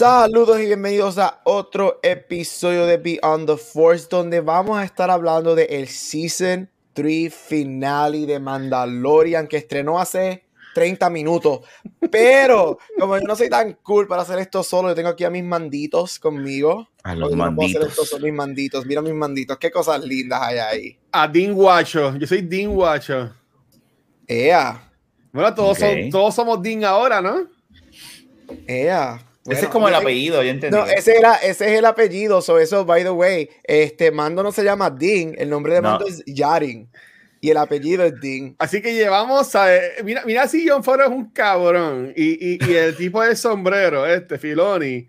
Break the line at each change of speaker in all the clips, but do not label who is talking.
Saludos y bienvenidos a otro episodio de Beyond the Force, donde vamos a estar hablando de el Season 3 finale de Mandalorian que estrenó hace 30 minutos. Pero como yo no soy tan cool para hacer esto solo, yo tengo aquí a mis manditos conmigo.
A los
Porque no puedo hacer
manditos.
esto, son mis manditos. Mira mis manditos, qué cosas lindas hay ahí.
a Dean Guacho. Yo soy Dean Guacho.
Ea,
Bueno, todos, son- todos somos Dean ahora, ¿no?
ea.
Ese es como el apellido, yo entendí.
No, ese, era, ese es el apellido, so eso, by the way, este Mando no se llama Dean, el nombre de
No.
Mando es Yarin y el apellido es Dean.
Así que llevamos a. Mira, mira si John Favreau es un cabrón. Y, y, y el tipo de sombrero, este, Filoni,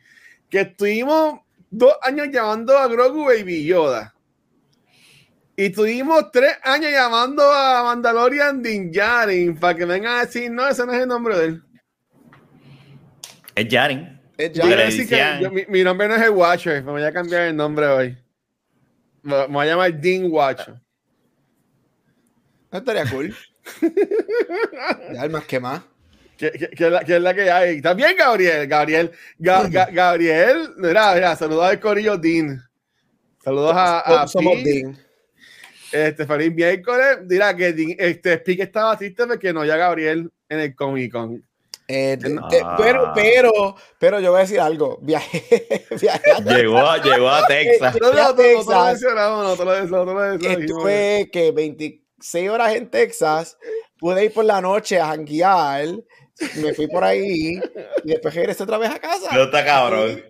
que estuvimos dos años llamando a Grogu Baby Yoda. Y tuvimos tres años llamando a Mandalorian Din Djarin para que vengan a decir, no, ese no es el nombre de él.
Es Jaren. Ya
que yo- mi, mi nombre no es el Watcher, me voy a cambiar el nombre hoy. Me, me voy a llamar Dean Watcher.
No estaría cool. ya, más que más.
¿Qué, qué- qué es la, qué es la que hay? ¿Está bien, Gabriel? Gabriel, Ga- Ga- Gabriel, mira, mira, saludos al Corillo Dean. Saludos a, a
Somos. Dean.
Este, feliz miércoles. Dirá que Dean- este, Pi estaba triste porque no ya Gabriel en el Comic Con.
Eh,
Ah.
pero, pero, pero yo voy a decir algo. Viajé, viajé a-
Llegó, a- llegó a Texas.
No, no,
Texas. Estuve que 26 horas en Texas. Pude ir por la noche a janguear. Me fui por ahí y después regresé otra vez a casa.
No está cabrón.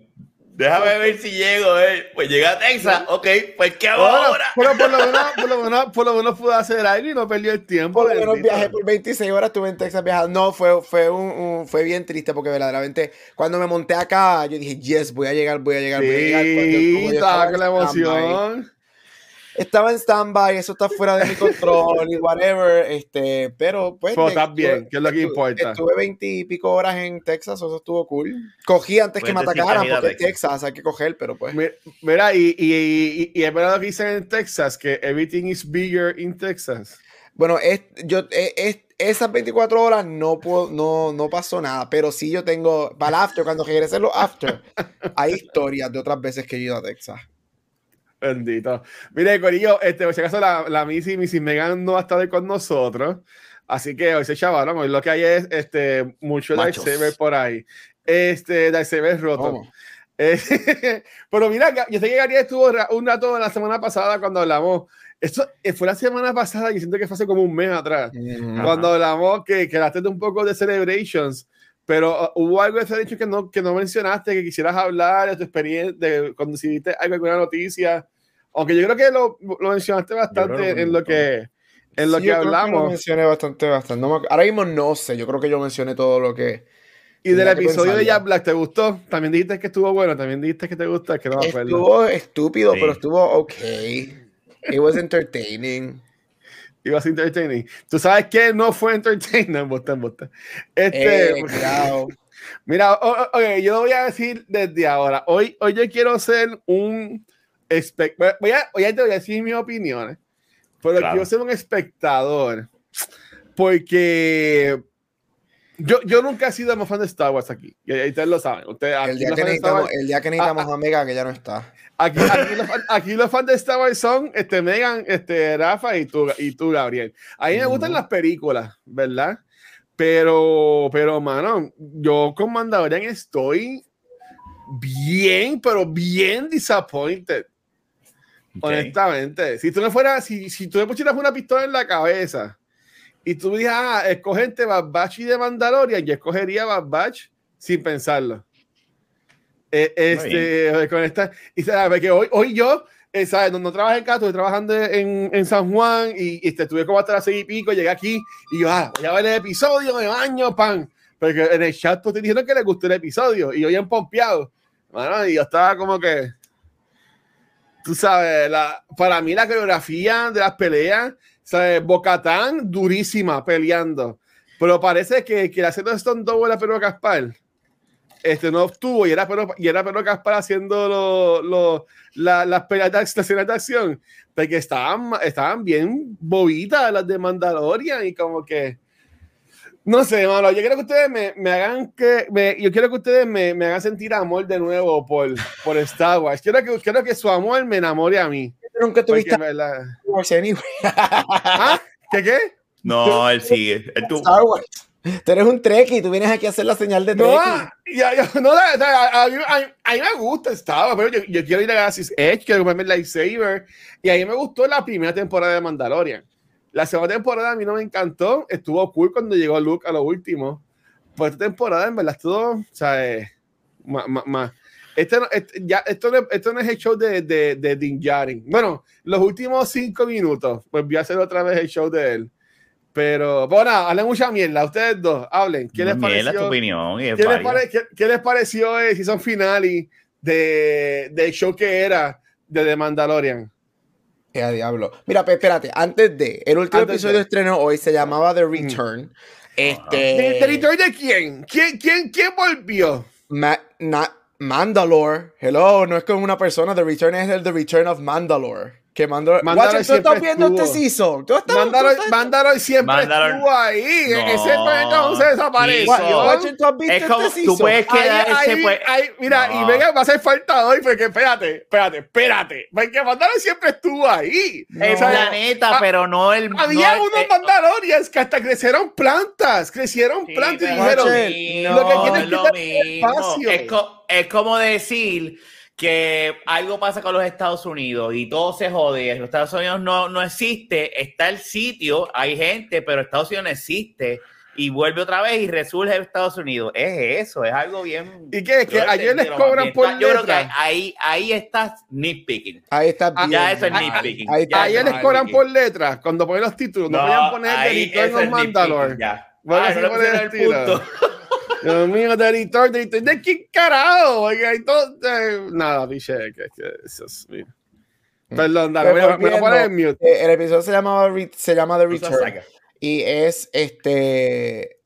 Déjame ver si llego, eh. Pues llega a Texas. Ok, pues ¿qué hago
Bueno,
ahora?
pero por lo menos, por lo menos, por lo menos pude hacer algo y no perdió el tiempo.
Por lo menos
bendito.
viajé por 26 horas, estuve en Texas viajando. No, fue, fue, un, un- fue bien triste porque verdaderamente cuando me monté acá, yo dije, yes, voy a llegar, voy a llegar, voy a llegar. Cuando-
Sí, estaba con la emoción.
Estaba en stand-by, eso está fuera de mi control y whatever, este, pero pues...
Pero estás bien, que es lo que importa.
Estuve 20 y pico horas en Texas, eso estuvo cool. Cogí antes que me
Pues
atacaran porque es Texas, hay que coger, pero pues...
Mi- Mira, y, y, y, y es verdad lo que dicen en Texas, que everything is bigger in Texas.
Bueno, es, yo, es, es- esas 24 horas no, puedo, no, no pasó nada, pero sí yo tengo, para el after, cuando regrese los after, hay historias de otras veces que he ido a Texas.
Bendito. Mire, Corillo, este, por si acaso la, la Missy, Missy Megan no va a estar con nosotros. Así que hoy se chavaron. Hoy lo que hay es este, mucho lightsaber por ahí. Este, lightsaber roto. Eh, pero mira, yo sé que Gabriel estuvo un rato la semana pasada cuando hablamos. Esto eh, fue la semana pasada y siento que fue hace como un mes atrás.
Ujú.
Cuando hablamos que, que hablaste un poco de celebrations, pero uh, hubo algo de ese dicho que no, que no mencionaste, que quisieras hablar de tu experiencia, de cuando algo, alguna noticia. Aunque yo creo que lo, lo mencionaste bastante
que
en lo que, en lo
Sí,
que
yo creo lo
hablamos.
mencioné bastante, bastante. No me- ahora mismo no sé, yo creo que yo mencioné todo lo que...
y del
que
episodio de. Jack Black, ¿te gustó? También dijiste que estuvo bueno, también dijiste que te gustó, es que no me acuerdo.
Estuvo estúpido,
Sí.
pero estuvo ok. It was entertaining.
A ser entertaining. ¿Tú sabes qué no fue entertaining? Embuste, embuste. Este,
Eh, cuidado.
Mira, o- o- ok, yo lo voy a decir desde ahora. Hoy, hoy yo quiero ser un espe- voy a, hoy ya te voy a decir mis opiniones, pero
Claro.
quiero ser un espectador porque yo, yo nunca he sido muy fan de Star Wars aquí. Y y ustedes lo saben. Ustedes,
El día, que
Wars,
el día que necesitamos a Mega, que ya no está.
aquí, aquí los, fan- aquí los fans de Star Wars son este, Megan, este, Rafa y tú, y tú, Gabriel. A mí me gustan las películas, ¿verdad? Pero, pero, mano, yo con Mandalorian estoy bien, pero bien disappointed.
Ok.
Honestamente, si tú me fueras, si, si tú me pusieras una pistola en la cabeza y tú me dijeras, ah, escoge entre Bad Batch y de Mandalorian, yo escogería Bad Batch sin pensarlo. Eh, este, con esta, y sabes que hoy, hoy yo, eh, ¿sabes? No, no trabajé en casa, estoy trabajando en, en San Juan y, y este, estuve como hasta las seis y pico, llegué aquí y yo, ah, voy a ver el episodio, me baño, pan. Porque en el chat te dijeron que les gustó el episodio y yo bien pompeado. Bueno, y yo estaba como que. Tú sabes, la, para mí la coreografía de las peleas, ¿sabes? Bocatán, durísima peleando. Pero parece que, que haciendo Stone Double a Pedro Caspar, este no obtuvo y era Pedro, y era Pedro Caspar haciendo lo, lo, la, las peleas de, escenas de acción, porque estaban, estaban bien bobitas las de Mandalorian y como que no sé, mano, yo quiero que ustedes me, me hagan que me, yo quiero que ustedes me, me, hagan sentir amor de nuevo por, por Star Wars. Quiero que, quiero que su amor me enamore a mí.
Nunca tuviste anyway.
¿Ah? ¿Qué qué?
No, él sigue. Él tú-
Star Wars. Tú eres un Trekkie, tú vienes aquí a hacer la señal de
No,
Trekkie.
ya, ya, no, la- la- a, a mí, a a mí me gusta Star Wars, pero yo, yo quiero ir a Galaxy's Edge, quiero comprarme el lightsaber. Y a mí me gustó la primera temporada de Mandalorian. La segunda temporada a mí no me encantó. Estuvo cool cuando llegó Luke a lo último. Pues esta temporada en verdad estuvo, o sea, eh, más, más, más. Este este- ya, esto, no, esto no es el show de, de, de Din Djarin. Bueno, los últimos cinco minutos, pues voy a hacer otra vez el show de él. Pero, bueno, hablen mucha mierda. Ustedes dos, hablen. ¿Qué les
Mierda, tu
pareció?
opinión. y
¿Qué les, pare- qué, qué les pareció el season finale de, del show que era de The Mandalorian?
Eh, a diablo. Mira, pe- espérate, antes de. El último
Antes
episodio
de.
estreno hoy se llamaba The Return. Este.
¿De, de return de quién? ¿Quién, quién? ¿Quién volvió?
Ma- na- Mandalore. Hello, no es como una persona. The Return es el The Return of Mandalore. Que ¿tú estás este season? ¿Tú estás,
Mandalor,
tú estás-
Mandalor siempre
Mandalor-
estuvo ahí.
No.
Ese personaje se
¿tú has visto
Es como
este
tú
season?
puedes
Ahí,
quedarse,
ahí,
pues.
ahí, mira,
No.
y venga, va a hacer falta hoy, porque espérate, espérate, espérate. Porque Mandalor siempre estuvo ahí.
El
O sea,
planeta, pero no el.
Había
no el-
unos
eh,
Mandalorians que hasta crecieron plantas, crecieron
Sí,
plantas y dijeron,
es
"Guache,
lo
que
mismo,
tienes
es
que espacio".
Es, co- es como decir que algo pasa con los Estados Unidos y todo se jode. Los Estados Unidos no, no existe, está el sitio, hay gente, pero Estados Unidos no existe y vuelve otra vez y resurge Estados Unidos. Es eso, es algo bien.
¿Y qué? Que
Yo
ayer les cobran por.
Yo creo que ahí, ahí está nitpicking.
Ahí está
Ah,
bien.
Ya eso es nitpicking.
Ahí
Ayer les
es
cobran por letras cuando ponen los títulos. No, podían poner of
es
Mandalore.
nitpicking, ya.
Bueno,
Ah, no le
el
el punto.
Dios mío, The Return, The Return. ¿De qué carajo? Eh, nada, piche, que, es mío. Perdón, dale,
Pero
me, me lo pones en
volviendo,
mute.
eh, el episodio se llamaba se llama The Return. Y es este.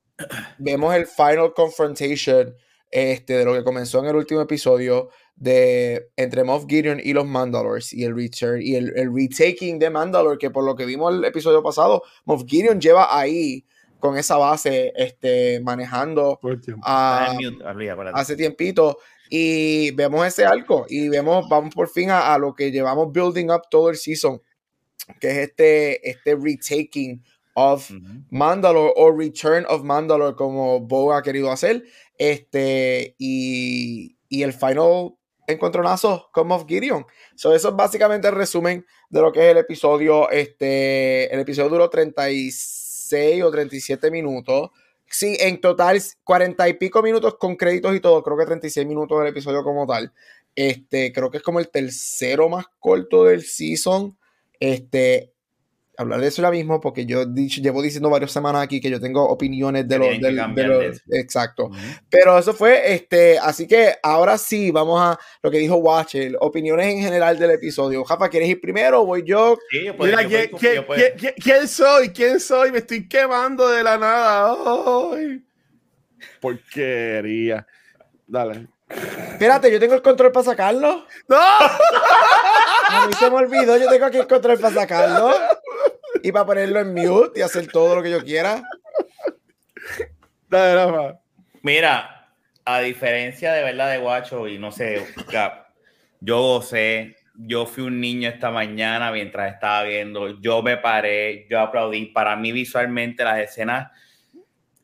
Vemos el final confrontation este, de lo que comenzó en el último episodio de entre Moff Gideon y los Mandalores y el return y el, el retaking de Mandalore, que por lo que vimos el episodio pasado, Moff Gideon lleva ahí con esa base este, manejando a, hace tiempito. Y vemos ese arco y vemos, vamos por fin a, a lo que llevamos building up todo el season, que es este, este retaking of
Ujú.
Mandalore o Return of Mandalore como Bo ha querido hacer. Este y, y el final encontronazo con Moff Gideon. So, eso es básicamente el resumen de lo que es el episodio este el episodio duró 36 o 37 minutos. Sí en total 40 y pico minutos con créditos y todo. Creo que 36 minutos el episodio como tal. Este creo que es como el tercero más corto del season. Este hablar de eso ya mismo porque yo dicho, llevo diciendo varias semanas aquí que yo tengo opiniones de los del- de los- exacto
Ujú.
pero eso fue este así que ahora sí vamos a lo que dijo Watcher opiniones en general del episodio Jafa ¿quieres ir primero o voy yo?
Sí, yo puedo-
Mira,
yo
¿quién,
puedo-
quién-
yo puedo-
quién- quién- quién soy? ¿Quién soy? Me estoy quemando de la nada. Ay. Porquería. Dale.
espérate yo tengo el control para sacarlo
¡No!
a mí se me olvidó yo tengo aquí el control para sacarlo y para ponerlo en mute y hacer todo lo que yo quiera
Dale, Rafa.
Mira, a diferencia de verdad de Guacho, y no sé, yo gocé, yo fui un niño esta mañana mientras estaba viendo, yo me paré, yo aplaudí. Para mí, visualmente, las escenas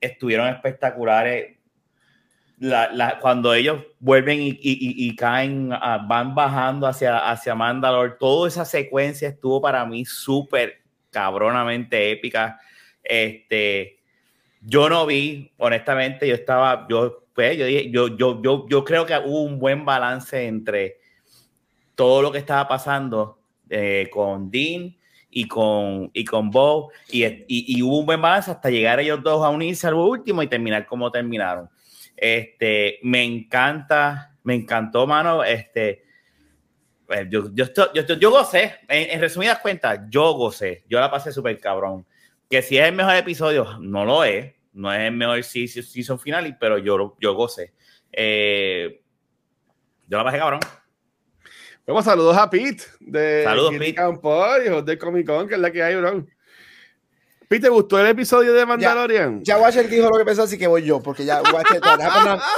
estuvieron espectaculares. La- la- cuando ellos vuelven y, y- y- y caen, ah, van bajando hacia, hacia Mandalore, toda esa secuencia estuvo para mí súper cabronamente épica. Este, yo no vi, honestamente, yo estaba, yo, pues, yo, dije- yo, yo, yo, yo creo que hubo un buen balance entre todo lo que estaba pasando eh, con Dean y con, y con Bo, y, y, y hubo un buen balance hasta llegar ellos dos a unirse al último y terminar como terminaron. Este, me encanta, me encantó, mano, este, yo, yo, yo, yo, gocé, en, en, resumidas cuentas, yo gocé, yo la pasé súper cabrón. Que si es el mejor episodio, no lo es, no es el mejor season final, pero yo, yo gocé. Eh, yo la pasé cabrón.
Vamos, saludos a Pete de
Saludos, Pete.
Campo, de Comic Con, que es la que hay, bro. ¿Te gustó el episodio de Mandalorian?
Ya, ya Watcher dijo lo que pensó, así que voy yo, porque ya Watcher,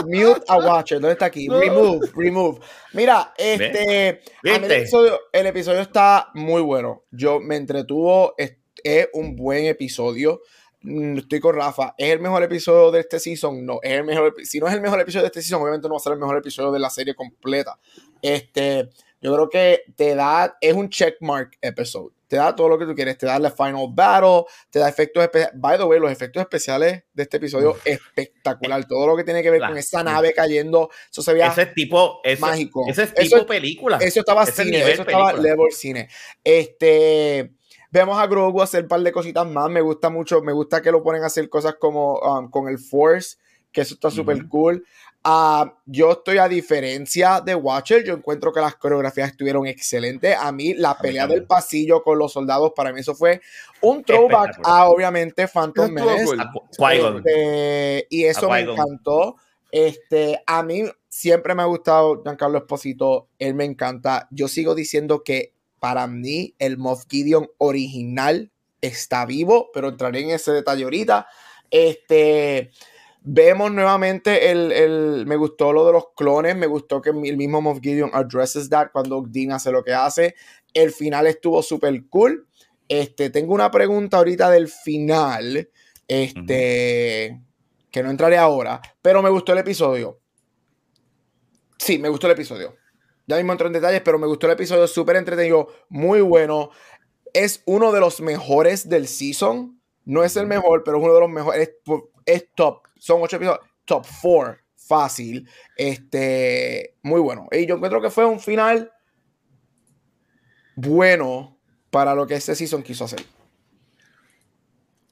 mute a Watcher, ¿dónde está aquí? Remove, remove. Mira, este, el episodio, el episodio está muy bueno. Yo me entretuvo, es, es un buen episodio mm, estoy con Rafa, ¿es el mejor episodio de este season? No, es el mejor, si no es el mejor episodio de este season, obviamente no va a ser el mejor episodio de la serie completa. Este, yo creo que te da, es un checkmark episode. Te da todo lo que tú quieres. Te da la final battle, te da efectos especiales. By the way, los efectos especiales de este episodio, Uf. espectacular. Todo lo que tiene que ver la, con esa nave cayendo, eso se veía
ese tipo,
mágico.
Ese es tipo
eso,
película.
Eso estaba
ese
cine, eso estaba
película.
level cine. Este. Vemos a Grogu hacer un par de cositas más. Me gusta mucho. Me gusta que lo ponen a hacer cosas como um, con el Force, que eso está súper uh -huh. cool. Uh, yo estoy a diferencia de Watcher, yo encuentro que las coreografías estuvieron excelentes. A mí la pelea del pasillo con los soldados, para mí eso fue un throwback a obviamente Phantom Menace. Este, y eso me encantó. Este, a mí siempre me ha gustado Giancarlo Esposito, él me encanta. Yo sigo diciendo que para mí el Moff Gideon original está vivo, pero entraré en ese detalle ahorita. Este, Vemos nuevamente el, el, Me gustó lo de los clones. Me gustó que el mismo Moff Gideon addresses that cuando Dean hace lo que hace. El final estuvo súper cool. Este, tengo una pregunta ahorita del final. Este. Uh -huh. Que no entraré ahora. Pero me gustó el episodio. Sí, me gustó el episodio. Ya mismo entro en detalles, pero me gustó el episodio. Súper entretenido. Muy bueno. Es uno de los mejores del season. No es el mejor, pero es uno de los mejores. Es, es top son ocho episodios, top four, fácil, este, muy bueno. Y yo encuentro que fue un final bueno para lo que este season quiso hacer.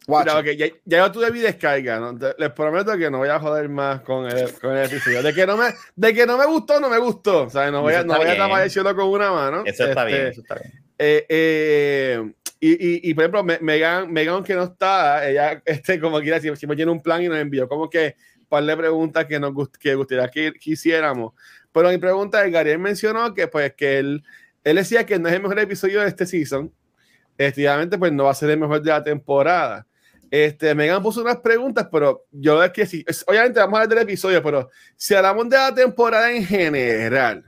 Mira, okay, ya, ya tu debí descarga, ¿no? Te, les prometo que no voy a joder más con el, con el episodio. De que, no me, de que no me gustó, no me gustó. O sea, no voy a, no voy a tapar el cielo con una mano.
Eso está este, bien, eso está bien.
Eh, eh, y, y, y, por ejemplo, Megan, Megan que no está, ella, este, como quiera, siempre, tiene un plan y nos envió como que un par de preguntas que nos gust que gustaría que quisiéramos. Pero mi pregunta es, Gabriel mencionó que pues que él, él decía que no es el mejor episodio de este season. Efectivamente, pues no va a ser el mejor de la temporada. Este, Megan puso unas preguntas, pero yo es que sí, obviamente vamos a hablar del episodio, pero si hablamos de la temporada en general,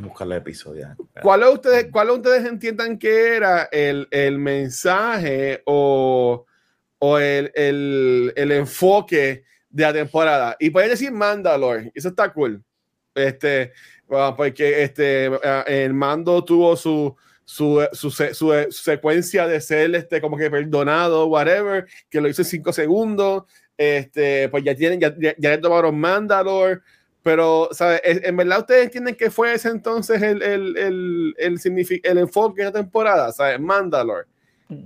buscar el episodio.
¿Cuál de ustedes, cuál de ustedes entiendan que era el, el mensaje o, o el, el, el, enfoque de la temporada? Y pueden decir Mandalore, eso está cool. Este, bueno, porque este, el mando tuvo su, su, su, su, su, secuencia de ser este, como que perdonado, whatever, que lo hizo en cinco segundos. Este, pues ya tienen, ya, ya, ya le tomaron Mandalore. Pero, ¿sabes? En verdad, ¿ustedes entienden que fue ese entonces el, el, el, el, el enfoque de la temporada? ¿Sabes? Mandalore.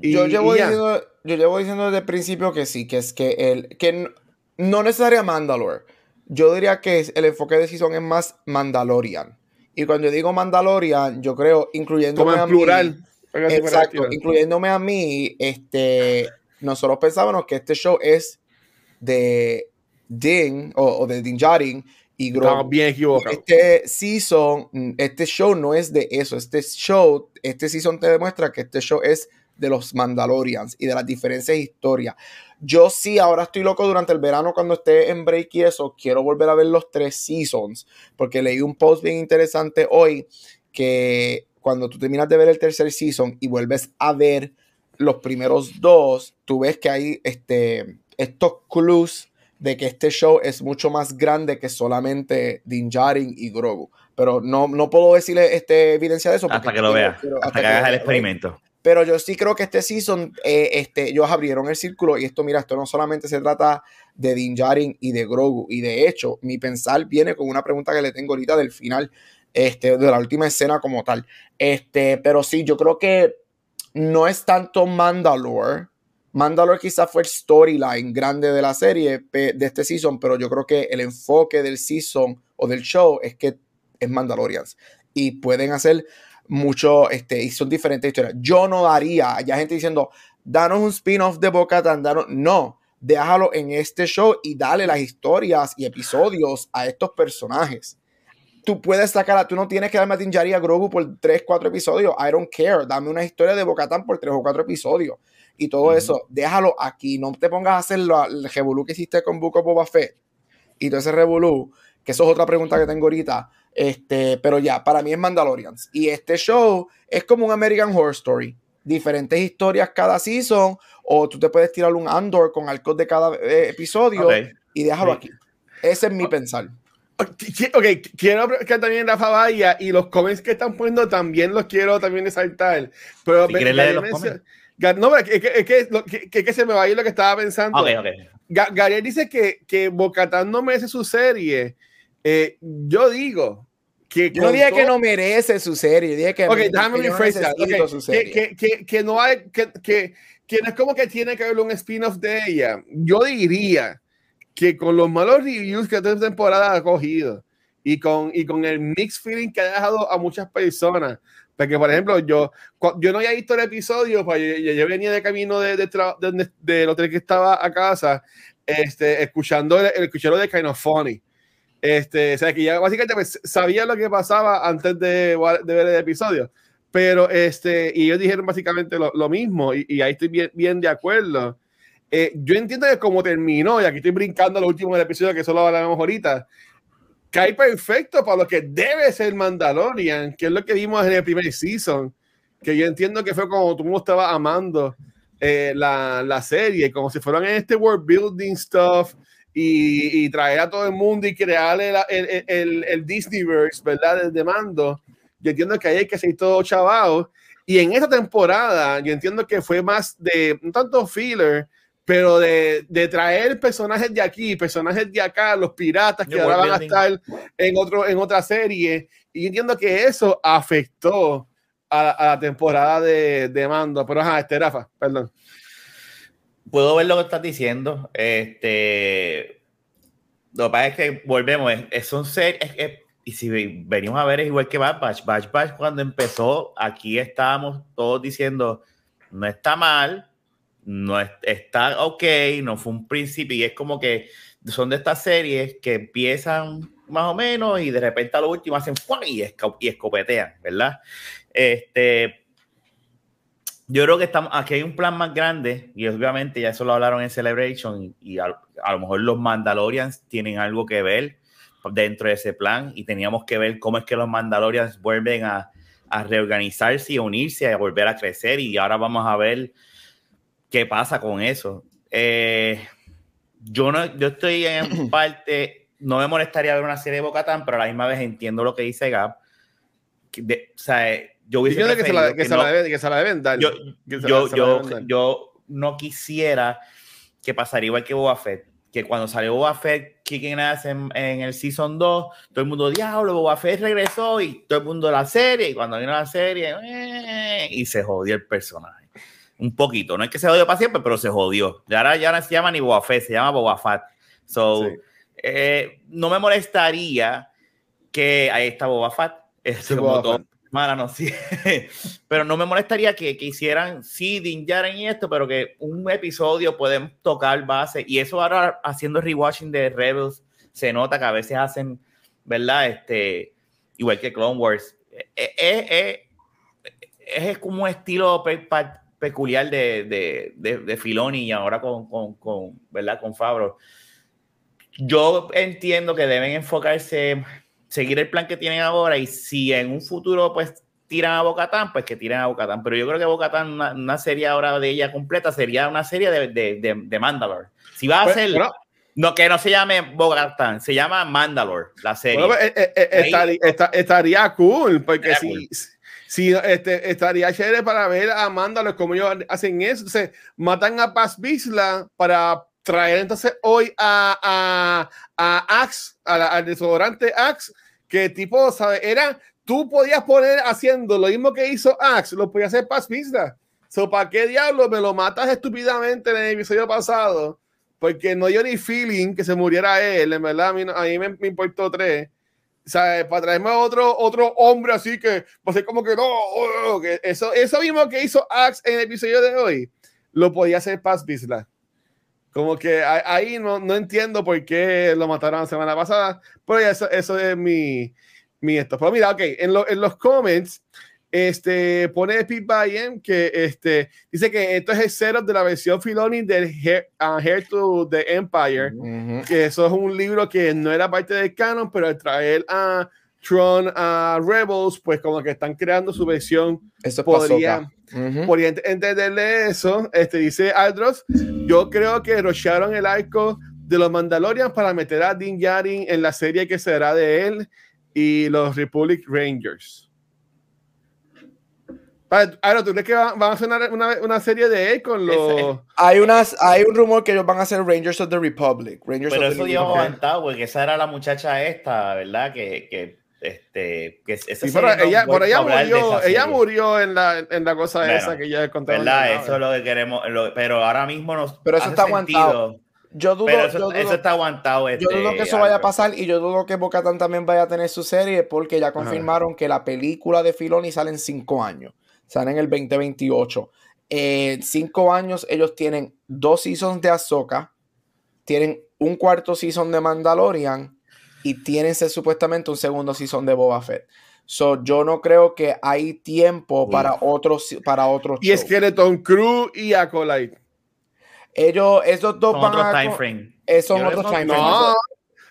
Y, yo, llevo diciendo, yo llevo diciendo desde el principio que sí, que es que el. que no necesariamente Mandalore. Yo diría que el enfoque de Season es más Mandalorian. Y cuando yo digo Mandalorian, yo creo, incluyéndome
Como en plural.
a mí. Exacto, incluyéndome a mí, este, nosotros pensábamos que este show es de Ding o, o de Din Djarin y
Estamos bien equivocados.
Este season, este show no es de eso. Este show, este season te demuestra que este show es de los Mandalorians y de las diferentes historias. Yo sí, ahora estoy loco durante el verano cuando esté en break y eso, quiero volver a ver los tres seasons, porque leí un post bien interesante hoy que cuando tú terminas de ver el tercer season y vuelves a ver los primeros dos, tú ves que hay este, estos clues de que este show es mucho más grande que solamente Din Djarin y Grogu. Pero no, no puedo decirle este, evidencia de eso.
Hasta que lo veas, hasta, hasta, que, hagas el experimento.
Pero yo sí creo que este season, eh, este, ellos abrieron el círculo y esto, mira, esto no solamente se trata de Din Djarin y de Grogu. Y de hecho, mi pensar viene con una pregunta que le tengo ahorita del final, este, de la última escena como tal. Este, pero sí, yo creo que no es tanto Mandalore, Mandalore quizás fue el storyline grande de la serie de este season, pero yo creo que el enfoque del season o del show es que es Mandalorians. Y pueden hacer mucho, este, y son diferentes historias. Yo no daría, ya gente diciendo, danos un spin-off de Boca Tan, no, déjalo en este show y dale las historias y episodios a estos personajes. Tú puedes sacar, tú no tienes que darme a Tinjari a Grogu por 3, 4 episodios, I don't care, dame una historia de Bocatan por 3 o 4 episodios y todo eso, déjalo aquí, no te pongas a hacer el revolú que hiciste con Book of Boba Fett y todo ese revolú, que eso es otra pregunta que tengo ahorita, este, pero ya, para mí es Mandalorians y este show es como un American Horror Story, diferentes historias cada season, o tú te puedes tirar un Andor con arcos de cada eh, episodio y déjalo aquí. Ese es mi pensar.
Ok, quiero que también Rafa vaya y los comments que están poniendo también los quiero también resaltar. Pero
si leer los
no, es que, es que, que, que, se me va a ir lo que estaba pensando.
Okay, okay.
Gabriel dice que, que Bocatán no merece su serie. Eh, yo digo que.
Yo no dije que no merece su serie. Dije que.
Ok, déjame que, que, que, no hay. Que, que, que no es como que tiene que haber un spin-off de ella. Yo diría que con los malos reviews que esta temporada ha cogido y con, y con el mixed feeling que ha dejado a muchas personas, porque por ejemplo, yo, yo no había visto el episodio, pues yo, venía de camino de, de, de, del hotel que estaba a casa, este, escuchando el, el de Kind of Funny. Este, o sea, que ya básicamente pues, sabía lo que pasaba antes de, de ver el episodio. Pero, este, y ellos dijeron básicamente lo, lo mismo, y, y, ahí estoy bien, bien de acuerdo. Eh, yo entiendo que como terminó, y aquí estoy brincando lo último del episodio que solo hablamos ahorita, cae perfecto para lo que debe ser Mandalorian, que es lo que vimos en el primer season, que yo entiendo que fue como tú mundo estaba amando eh, la, la, serie, como si fueran en este world building stuff y, y traer a todo el mundo y crear el, el, el, el Disneyverse, ¿verdad? Desde mando yo entiendo que ahí hay que ser todo chavado. Y en esta temporada, yo entiendo que fue más de, un tanto filler, pero de, de, traer personajes de aquí, personajes de acá, los piratas que ahora van a estar en, otro, en otra serie. Y yo entiendo que eso afectó a, a la temporada de, de, Mando. Pero ajá, este Rafa, perdón.
Puedo ver lo que estás diciendo. Este, lo que pasa es que volvemos, es, es un ser, es, es, y si venimos a ver es igual que Bad Batch. Bad Batch cuando empezó, aquí estábamos todos diciendo, no está mal, no está ok, no fue un principio. Y es como que son de estas series que empiezan más o menos y de repente a lo último hacen y, y escopetean, ¿verdad? Este, yo creo que estamos, aquí hay un plan más grande y obviamente ya eso lo hablaron en Celebration y, a, a, lo mejor los Mandalorians tienen algo que ver dentro de ese plan y teníamos que ver cómo es que los Mandalorians vuelven a, a reorganizarse y unirse, a volver a crecer y ahora vamos a ver qué pasa con eso. Eh, yo, no, yo estoy en parte, no me molestaría ver una serie de Bocatán, pero a la misma vez entiendo lo que dice Gab. De, o sea, yo hubiese
que se la, que, se no, la deben, que se la deben dar.
Yo, yo, yo, yo, no quisiera que pasaría igual que Boba Fett que cuando salió Boba Fett Kicking Ass en, en, el Season 2, todo el mundo, diablo, Boba Fett regresó y todo el mundo la serie, y cuando vino la serie, eh, y se jodió el personaje. Un poquito, no es que se jodió para siempre, pero se jodió. Y ahora ya no se llama ni Boba Fett, se llama Boba Fett. So, sí. eh, no me molestaría que ahí está Boba Fett. Es sí, como Boba todo, Fett Mala no, sí. pero no me molestaría que, que hicieran, sí, dinjaran y esto, pero que un episodio pueden tocar base. Y eso ahora haciendo rewatching de Rebels, se nota que a veces hacen, ¿verdad? Este, igual que Clone Wars. Es, es, es, es como un estilo peculiar de, de, de, de, Filoni y ahora con, con, con, ¿verdad? Con Fabro. Yo entiendo que deben enfocarse seguir el plan que tienen ahora y si en un futuro pues tiran a Bocatán, pues que tiren a Bocatán. Pero yo creo que Bocatán, una, una, serie ahora de ella completa, sería una serie de, de, de, de Mandalore. Si va a pues, ser... Bueno, no, que no se llame Bocatán, se llama Mandalore, la serie.
Bueno, eh, eh, estaría, estaría, cool, porque si... Cool. Si este, estaría chévere para ver a Mandalore como ellos hacen eso. Entonces, matan a Paz Bisla para traer entonces hoy a, a, a Axe, a la, al desodorante Axe, que tipo, ¿sabes? Era, tú podías poner haciendo lo mismo que hizo Axe, lo podía hacer Paz Pizza. So, ¿Para qué diablo me lo matas estúpidamente en el episodio pasado? Porque no dio ni feeling que se muriera él, en verdad, a mí, a mí me importó tres. ¿Sabes? Para traerme otro, otro hombre así que va a ser como que no, oh, que eso, eso mismo que hizo Axe en el episodio de hoy, lo podía hacer Paz Bisla. Como que ahí no, no entiendo por qué lo mataron la semana pasada, pero eso, eso es mi, mi esto. Pero mira, ok, en, lo, en los comments, este, pone Pete Bayen que este, dice que esto es el setup de la versión Filoni del Hair, to the Empire, que eso es un libro que no era parte del canon, pero al traer a Tron a Rebels, pues como que están creando su versión.
Eso
podría, podría entenderle eso. Este dice Aldros, yo creo que rocharon el arco de los Mandalorians para meter a Din Djarin en la serie que será de él y los Republic Rangers. Ahora, ¿tú crees que van, a hacer una, una, serie de él con los...?
Hay, unas, hay un rumor que ellos van a hacer Rangers of the Republic. Rangers
Pero
of
eso dio aguantado, porque esa era la muchacha esta, ¿verdad? Que, que este, que esa
sí, pero ella, por ella murió, ella murió en la, en la cosa esa que ya
conté. ¿Verdad? Eso es lo que queremos, pero ahora mismo nos
Pero eso está aguantado. Yo dudo, eso,
eso, está aguantado.
Este, yo dudo que eso vaya a pasar y yo dudo que Bocatan también vaya a tener su serie porque ya confirmaron que la película de Filoni sale en cinco años salen en el 2028. En cinco años ellos tienen dos seasons de Ahsoka, tienen un cuarto season de Mandalorian y tienen supuestamente un segundo season de Boba Fett. So, yo no creo que hay tiempo para otros para otros
Y es Skeleton Crew y Acolyte.
Ellos, esos dos
son otros time frame.
Son otros time
frame.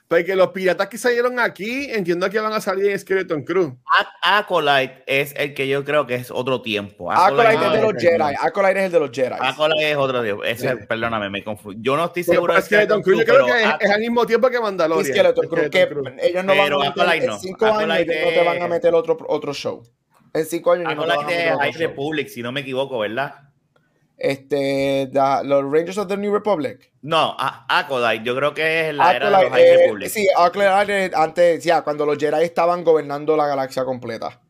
Porque los piratas que salieron aquí, entiendo que van a salir en Skeleton Crew.
Acolyte es el que yo creo que es otro tiempo.
Acolyte, es de los Jedi. Acolyte es el de los Jedi.
Acolyte es otro tiempo. Ese, Perdóname, me confundo. Yo no estoy seguro
de Skeleton Crew. Yo creo que es, al mismo tiempo que Mandalorian.
Skeleton Crew. Que ellos no van a meter, en cinco años no te van a meter otro, otro show. En cinco años
no te van a meter otro show. Republic, si no me equivoco, ¿verdad?
Este, los Rangers of the New Republic.
No, Acolyte, yo creo que es la era de los High eh, Republic.
Sí, Acolyte antes, ya, cuando los Jedi estaban gobernando la galaxia completa.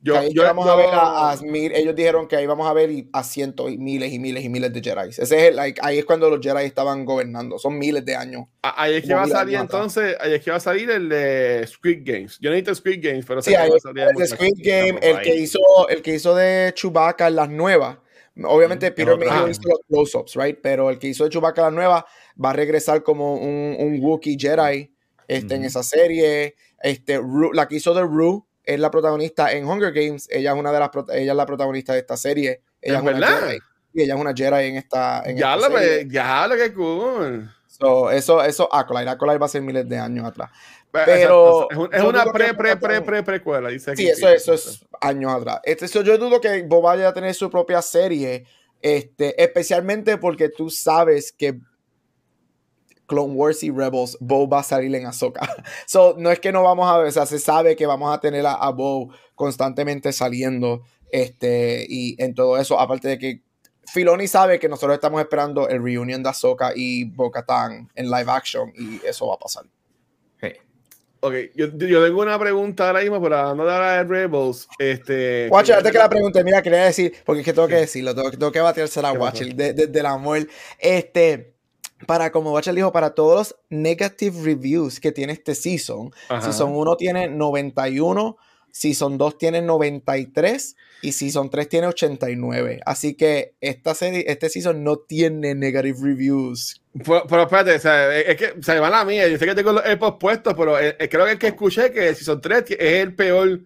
Yo, yo, a ver a, ellos dijeron que ahí vamos a ver a cientos y miles y miles y miles de Jedi. Ese es like, ahí es cuando los Jedi estaban gobernando. Son miles de años.
Ahí es que va a salir entonces, ahí es que va a salir el de Squid Games. Yo necesito Squid Games, pero
sí, ahí el de Squid Game, el que hizo, el que hizo de Chewbacca en las nuevas Obviamente Peter Mayhew hizo los close-ups, right? Pero el que hizo de Chewbacca la nueva va a regresar como un, un Wookiee Jedi este, en esa serie. Este, la que hizo de Rue es la protagonista en Hunger Games. Ella es una de las ella es la protagonista de esta serie. Ella
es, verdad?
Jedi. Y ella es una Jedi en esta. En
ya,
esta
lo, serie. ya lo que cool.
So, eso, eso, Acolyte. Acolyte va a ser miles de años atrás. Pero
es, una pre, pre, pre, pre, precuela, dice
Sí, eso, eso es años atrás. Este, yo dudo que Bob vaya a tener su propia serie, este, especialmente porque tú sabes que Clone Wars y Rebels, Bo va a salir en Ahsoka. So, no es que no vamos a ver, o sea, se sabe que vamos a tener a, a Bo constantemente saliendo este, y en todo eso, aparte de que Filoni sabe que nosotros estamos esperando el reunion de Ahsoka y Bo-Katan en live action y eso va a pasar.
Ok, yo, yo, tengo una pregunta ahora mismo para no dar a Rebels. Este,
Watcher, antes que la pregunte, mira, quería decir, porque es que tengo que decirlo, tengo, tengo que batirse a Watcher desde de, la amor. Este, para, como Watcher dijo, para todos los negative reviews que tiene este season, Season 1 tiene 91, Season 2 tiene 93 y Season 3 tiene 89. Así que esta serie, este season no tiene negative reviews.
Pero, espérate, o sea, es que se va la mía. Yo sé que tengo los AirPods puestos, pero eh, eh, creo que el que escuché que el Season 3 es el peor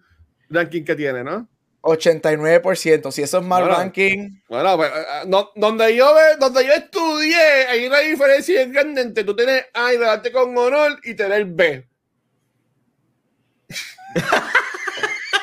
ranking que tiene, ¿no?
89%, si eso es mal ranking.
Bueno, pues, eh, no, donde, yo ve, donde yo estudié, hay una diferencia grande entre tú tienes A y darte con honor y tener B.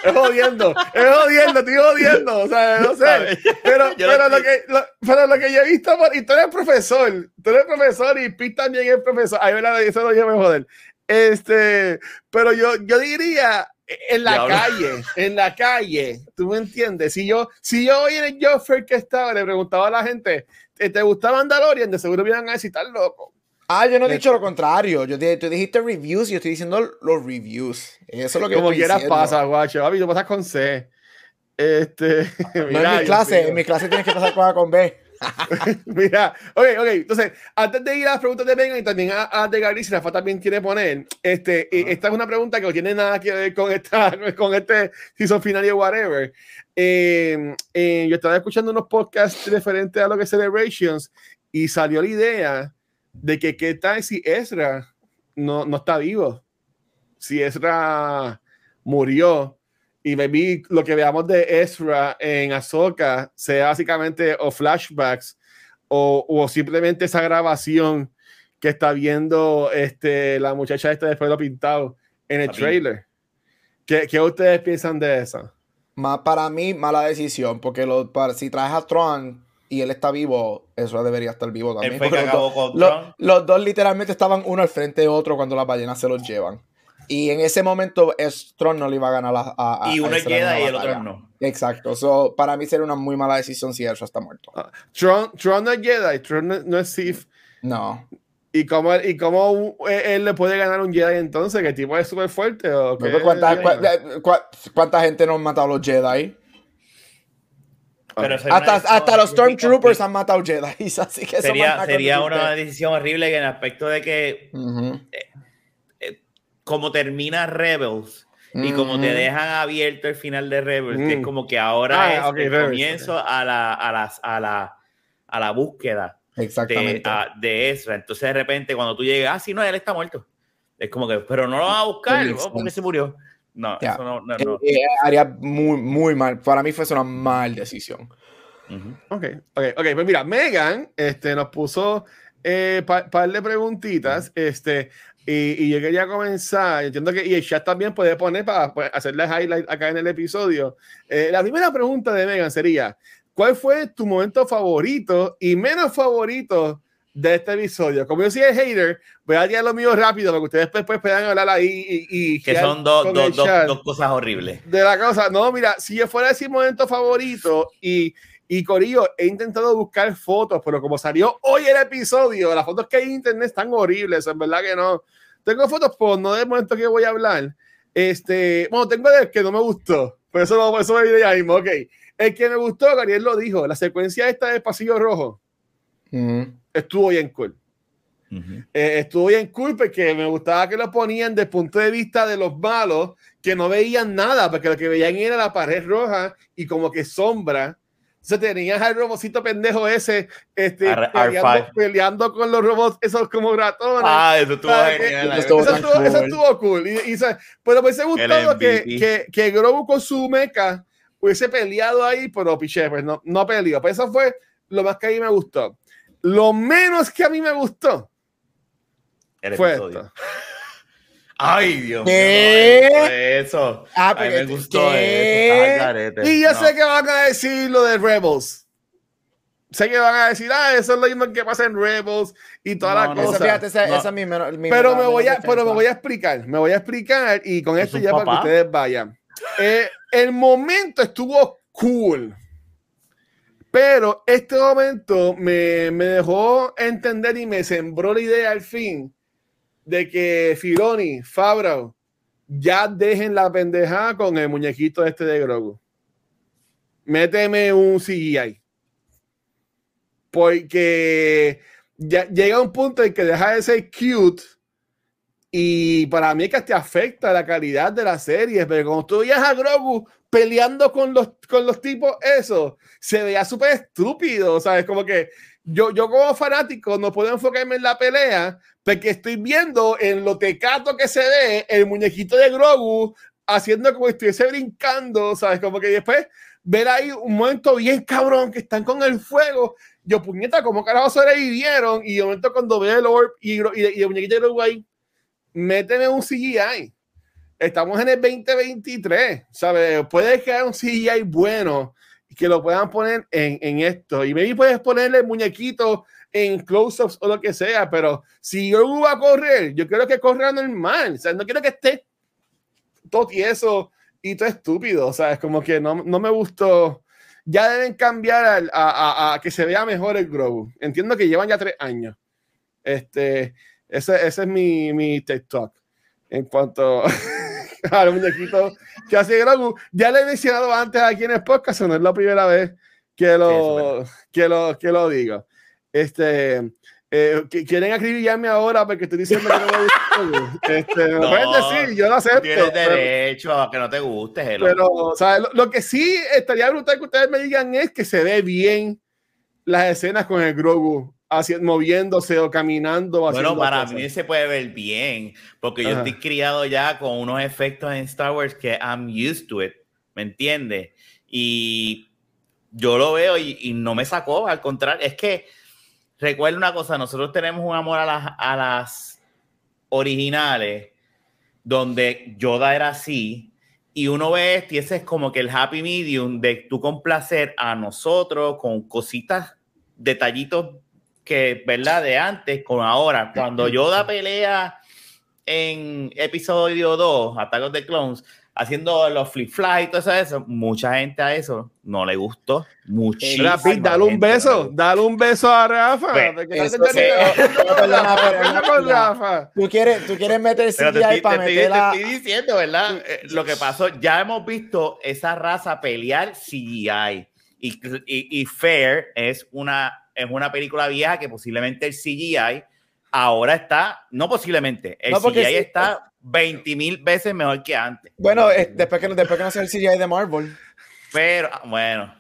es jodiendo, es jodiendo, estoy jodiendo, o sea, no sé, pero, pero, lo que, pero lo que yo he visto, y tú eres profesor, tú eres profesor y Pete también es profesor, ahí verdad, eso no me joder, este, pero yo, yo diría, en la calle, en la calle, tú me entiendes, si yo, si yo hoy en el Joffrey que estaba, le preguntaba a la gente, ¿te gustaba Mandalorian? De seguro me iban a decir, loco.
Ah, yo no he dicho lo contrario. Yo te, tú dijiste reviews y yo estoy diciendo los reviews. Eso es lo que
Como quieras pasa, guacho. tú pasas con C. Este,
no en mi clase, en mi clase tienes que pasar con A con B.
Mira, ok, ok. Entonces, antes de ir a las preguntas de Megan y también a, a de Gary, si Rafa también quiere poner, este, uh -huh. esta es una pregunta que no tiene nada que ver con, esta, con este season final y whatever. Eh, eh, yo estaba escuchando unos podcasts referentes a lo que es Celebrations y salió la idea de que qué tal si Ezra no, no está vivo. Si Ezra murió y maybe lo que veamos de Ezra en Ahsoka sea básicamente o flashbacks o, o simplemente esa grabación que está viendo este, la muchacha esta después de lo pintado en el trailer. ¿Qué, ¿Qué, ustedes piensan de eso?
Para mí, mala decisión, porque lo, para, si traes a Tron y él está vivo, eso debería estar vivo también.
Él fue que acabó con
los, los, dos literalmente estaban uno al frente de otro cuando las ballenas se los llevan. Y en ese momento Tron no le iba a ganar a, a,
Y uno queda y el otro no.
Exacto. So, para mí sería una muy mala decisión si Ezra está muerto.
Uh, Tron, Tron no es Jedi, Tron no, no es Sith.
No.
¿Y cómo, ¿Y cómo él le puede ganar un Jedi entonces? ¿Que el tipo es súper fuerte? ¿o qué?
¿Cuánta, cuánta, cuánta, gente no han matado a los Jedi?
Pero
hasta, hasta los Stormtroopers han matado Jedi. Así que
sería, sería una decisión horrible en el aspecto de que, uh -huh. eh, eh, como termina Rebels uh -huh. y como te dejan abierto el final de Rebels, uh -huh. que es como que ahora ah, es okay, el comienzo okay. a, la, a, la, a, la, a la búsqueda
Exactamente.
De, a, de Ezra. Entonces, de repente, cuando tú llegas, ah, sí, no, él está muerto. Es como que, pero no lo va a buscar, oh, porque se murió. No, yeah. eso no, no, no.
Eh, eh, haría muy, muy mal. Para mí fue una mal decisión.
Uh -huh. Ok, ok, ok. Pues mira, Megan este, nos puso eh, par, par de preguntitas. Este, y, y, yo quería comenzar. Entiendo que y el chat también puede poner para pues, hacerle highlight acá en el episodio. Eh, la primera pregunta de Megan sería: ¿Cuál fue tu momento favorito y menos favorito de este episodio? Como yo soy el hater, voy a decir lo mío rápido para que ustedes después puedan hablar ahí y, y
que son dos, dos, dos, dos cosas horribles.
De la cosa, no, mira, si yo fuera a decir momento favorito y y Corillo, he intentado buscar fotos, pero como salió hoy el episodio, las fotos que hay en internet están horribles, en verdad que no. Tengo fotos, pues no del momento que voy a hablar. Este, bueno, tengo el que no me gustó, pero eso, no, eso me viene ya mismo, ok. El que me gustó, Gabriel lo dijo, la secuencia esta del pasillo rojo uh -huh. Estuvo bien cool. Uh -huh. eh, estuvo bien cool porque me gustaba que lo ponían desde el punto de vista de los malos que no veían nada, porque lo que veían era la pared roja y como que sombra se tenías al robocito pendejo ese este,
R
peleando, peleando, con los robots esos como ratones.
Ah, eso estuvo genial.
Eso, eso, estuvo, cool. eso estuvo cool. Y, y, pero me hubiese gustado que, que, que Grogu con su mecha hubiese peleado ahí, pero piché, pues no, no peleó. Pues eso fue lo más que a mí me gustó. Lo menos que a mí me gustó
El
fue
episodio.
esto.
Ay, Dios
¿Qué?
mío. Eso.
Ah,
a mí me gustó
¿qué?
eso.
Y yo
no.
sé que van a decir lo de Rebels. Sé que van a decir, ah, eso es lo mismo que pasa en Rebels y toda
No,
la
no,
cosa.
Esa, fíjate, esa,
No.
esa es mi menor- mi
pero,
menor-
me voy a, pero me voy a explicar, me voy a explicar y con
¿Es
esto ya para que ustedes vayan. Eh, el momento estuvo cool, pero este momento me, me dejó entender y me sembró la idea al fin de que Filoni, Fabro, ya dejen la pendejada con el muñequito este de Grogu. Méteme un CGI. Porque ya llega un punto en que deja de ser cute y para mí es que te afecta la calidad de la serie, pero cuando tú veías a Grogu peleando con los, con los tipos eso, se veía súper estúpido, ¿sabes? Como que yo, yo como fanático no puedo enfocarme en la pelea porque estoy viendo en lo tecato que se ve el muñequito de Grogu haciendo como si estuviese brincando, ¿sabes? Como que después ver ahí un momento bien cabrón que están con el fuego. Yo, puñeta, ¿cómo carajo sobrevivieron? Y de momento cuando veo el orb y, y, y el muñequito de Grogu ahí, méteme un CGI. Estamos en el 2023, ¿sabes? Puede que haya un CGI bueno que lo puedan poner en, en esto. Y maybe puedes ponerle el muñequito en close-ups o lo que sea, pero si yo va a correr, yo quiero que corra normal. O sea, no quiero que esté todo tieso y todo estúpido. O sea, es como que no, no me gustó. Ya deben cambiar a, a- a que se vea mejor el Grogu. Entiendo que llevan ya tres años. Este, ese, ese es mi, mi TikTok en cuanto al muñequito que hace Grogu. Ya le he mencionado antes aquí en el podcast, no es la primera vez que lo, que lo, que lo diga. Este, eh, ¿Quieren acribillarme ahora porque estoy diciendo que no me gusta? Este,
No,
pueden decir, yo lo acepto.
Tienes
pero-
derecho a que no te guste, hello.
Pero, o sea, lo, lo que sí estaría brutal que ustedes me digan es que se ve bien las escenas con el Grogu haciendo, moviéndose o caminando.
Bueno, para
cosas.
mí se puede ver bien, porque yo
Ajá.
estoy criado ya con unos efectos en Star Wars que I'm used to it, ¿me entiendes? Y yo lo veo y, y no me sacó, al contrario, es que recuerda una cosa, nosotros tenemos un amor a las, a las originales, donde Yoda era así, y uno ve esto y ese es como que el happy medium de tú complacer a nosotros con cositas, detallitos que, ¿verdad? De antes con ahora. Cuando Yoda pelea en episodio 2, Attack of the Clones, haciendo los flip fly y todo eso, eso, mucha gente a eso no le gustó. Muchísimo.
Pete, dale un beso, dale un beso a Rafa.
¿Tú quieres, tú quieres meter
Pero te
CGI
estoy,
para
te
meter
te
la...
estoy diciendo, ¿verdad? Eh, lo que pasó, ya hemos visto esa raza pelear CGI. Y, y, y Fair es una, es una película vieja que posiblemente el CGI ahora está, no posiblemente, el
No,
CGI
sí.
está 20 mil veces mejor que antes.
Bueno, eh, después que, después que no sea el CGI de Marvel.
Pero, ah, bueno,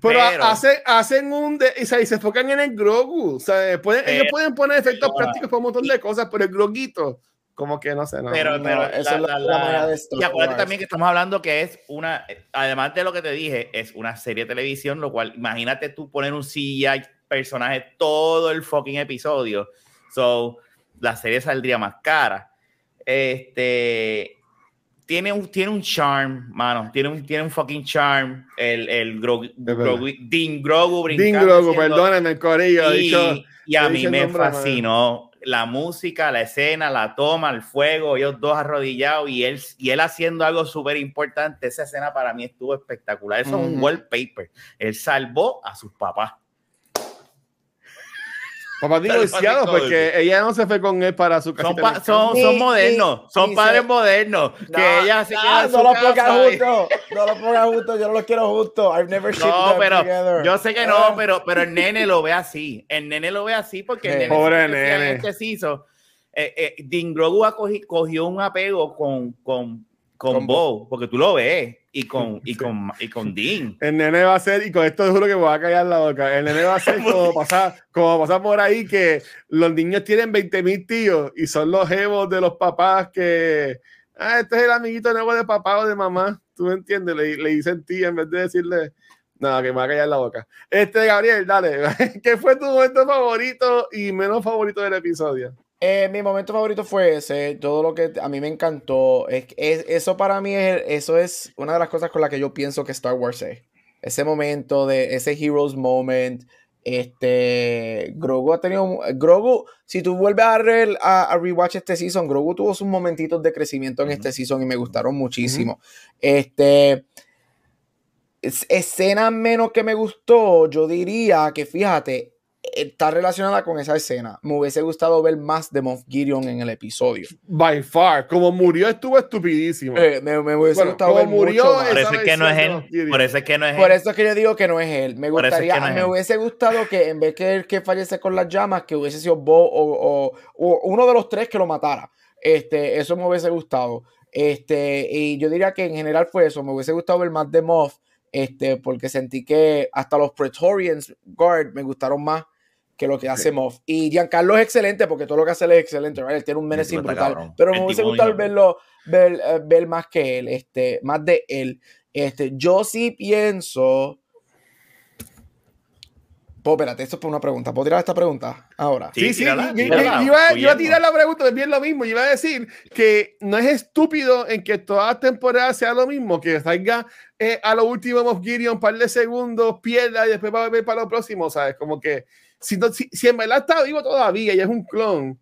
Pero,
Pero-
hacen, hacen un. De, o sea, y se enfocan en el Grogu. O sea, pueden, ellos
Pero-
pueden poner efectos
no.
prácticos para un montón de cosas, pero el Groguito, como que no sé, no.
pero,
no,
pero
eso
la-
es la-
la-
de Star
y acuérdate también que estamos hablando que es una, además de lo que te dije, es una serie de televisión, lo cual imagínate tú poner un CGI personaje todo el fucking episodio. So, la serie saldría más cara. Este tiene un, tiene un charm, mano. Tiene un, tiene un fucking charm. El, el Grogu. Grogu- Dean Grogu
Dean
brincando
Grogu, perdónenme, el corillo.
y,
dicho,
y a mí me
nombre mal.
fascinó la música, la escena, la toma, el fuego, ellos dos arrodillados y él, y él haciendo algo súper importante. Esa escena para mí estuvo espectacular. Eso es un wallpaper. Él salvó a sus papás.
Papás divorciados, porque ella no se fue con él para su
Son, pa-
el
son, son
ni-
modernos, son padres modernos. que
No,
ella se
no,
queda en
no
su
lo pongas
casa y-
juntos. No lo pongas juntos. Yo no los quiero juntos. I've never
No,
them
pero
together.
yo sé que
Ah.
no, pero, pero el nene lo ve así. El nene lo ve así porque el
Sí.
nene
Pobre nene.
este eh, eh, cogió un apego con, con, con,
Con
Bo, porque tú lo ves, y con, y con, y con Dean.
El nene va a ser, y con esto juro que me va a callar la boca. El nene va a ser como pasar, como pasar por ahí que los niños tienen 20 mil tíos y son los jevos de los papás que, ah, este es el amiguito nuevo de papá o de mamá. ¿Tú me entiendes? Le, le dicen tía en vez de decirle, nada, que me va a callar la boca. Este, Gabriel, dale. ¿Qué fue tu momento favorito y menos favorito del episodio?
Eh, mi momento favorito fue ese, todo lo que a mí me encantó, es, es- eso para mí es, eso es una de las cosas con las que yo pienso que Star Wars es. Ese momento de ese Heroes Moment, este, Grogu ha tenido, Grogu, si tú vuelves a, re- a, a rewatch este season, Grogu tuvo sus momentitos de crecimiento en este season y me gustaron muchísimo. Este, es- escena menos que me gustó, yo diría que fíjate, está relacionada con esa escena. Me hubiese gustado ver más de Moff Gideon en el episodio.
By far, como murió estuvo estupidísimo.
Eh, me, me hubiese
Bueno,
gustado
como
ver
murió,
mucho más.
Por eso es que no es él. Por eso es que no es
Por
él.
eso es que yo digo que no es él. Me
Por es
gustaría,
que no es
me
él.
hubiese gustado que en vez que el que fallece con las llamas, que hubiese sido Bo o, o- o uno de los tres que lo matara. Este, eso me hubiese gustado. Este, y yo diría que en general fue eso. Me hubiese gustado ver más de Moff. Este, porque sentí que hasta los Praetorians Guard me gustaron más que lo que hace Moff. Y Giancarlo es excelente porque todo lo que hace él es excelente, ¿right? Él tiene un menacing brutal.
cabrón.
Pero me hubiese gustado verlo, ver, eh, ver más que él, este, más de él. Este, yo sí pienso. Pues espérate, esto es por una pregunta. ¿Puedo tirar esta pregunta ahora?
Sí, sí,
tírala,
yo, yo-
tírala,
yo iba, yo a tirar la pregunta, es bien lo mismo. Yo iba a decir que no es estúpido en que todas las temporadas sea lo mismo, que salga eh, a lo último Moff Gideon un par de segundos, pierda y después va a volver para lo próximo, ¿sabes? Como que si, no- si, si en verdad está vivo todavía y es un clon,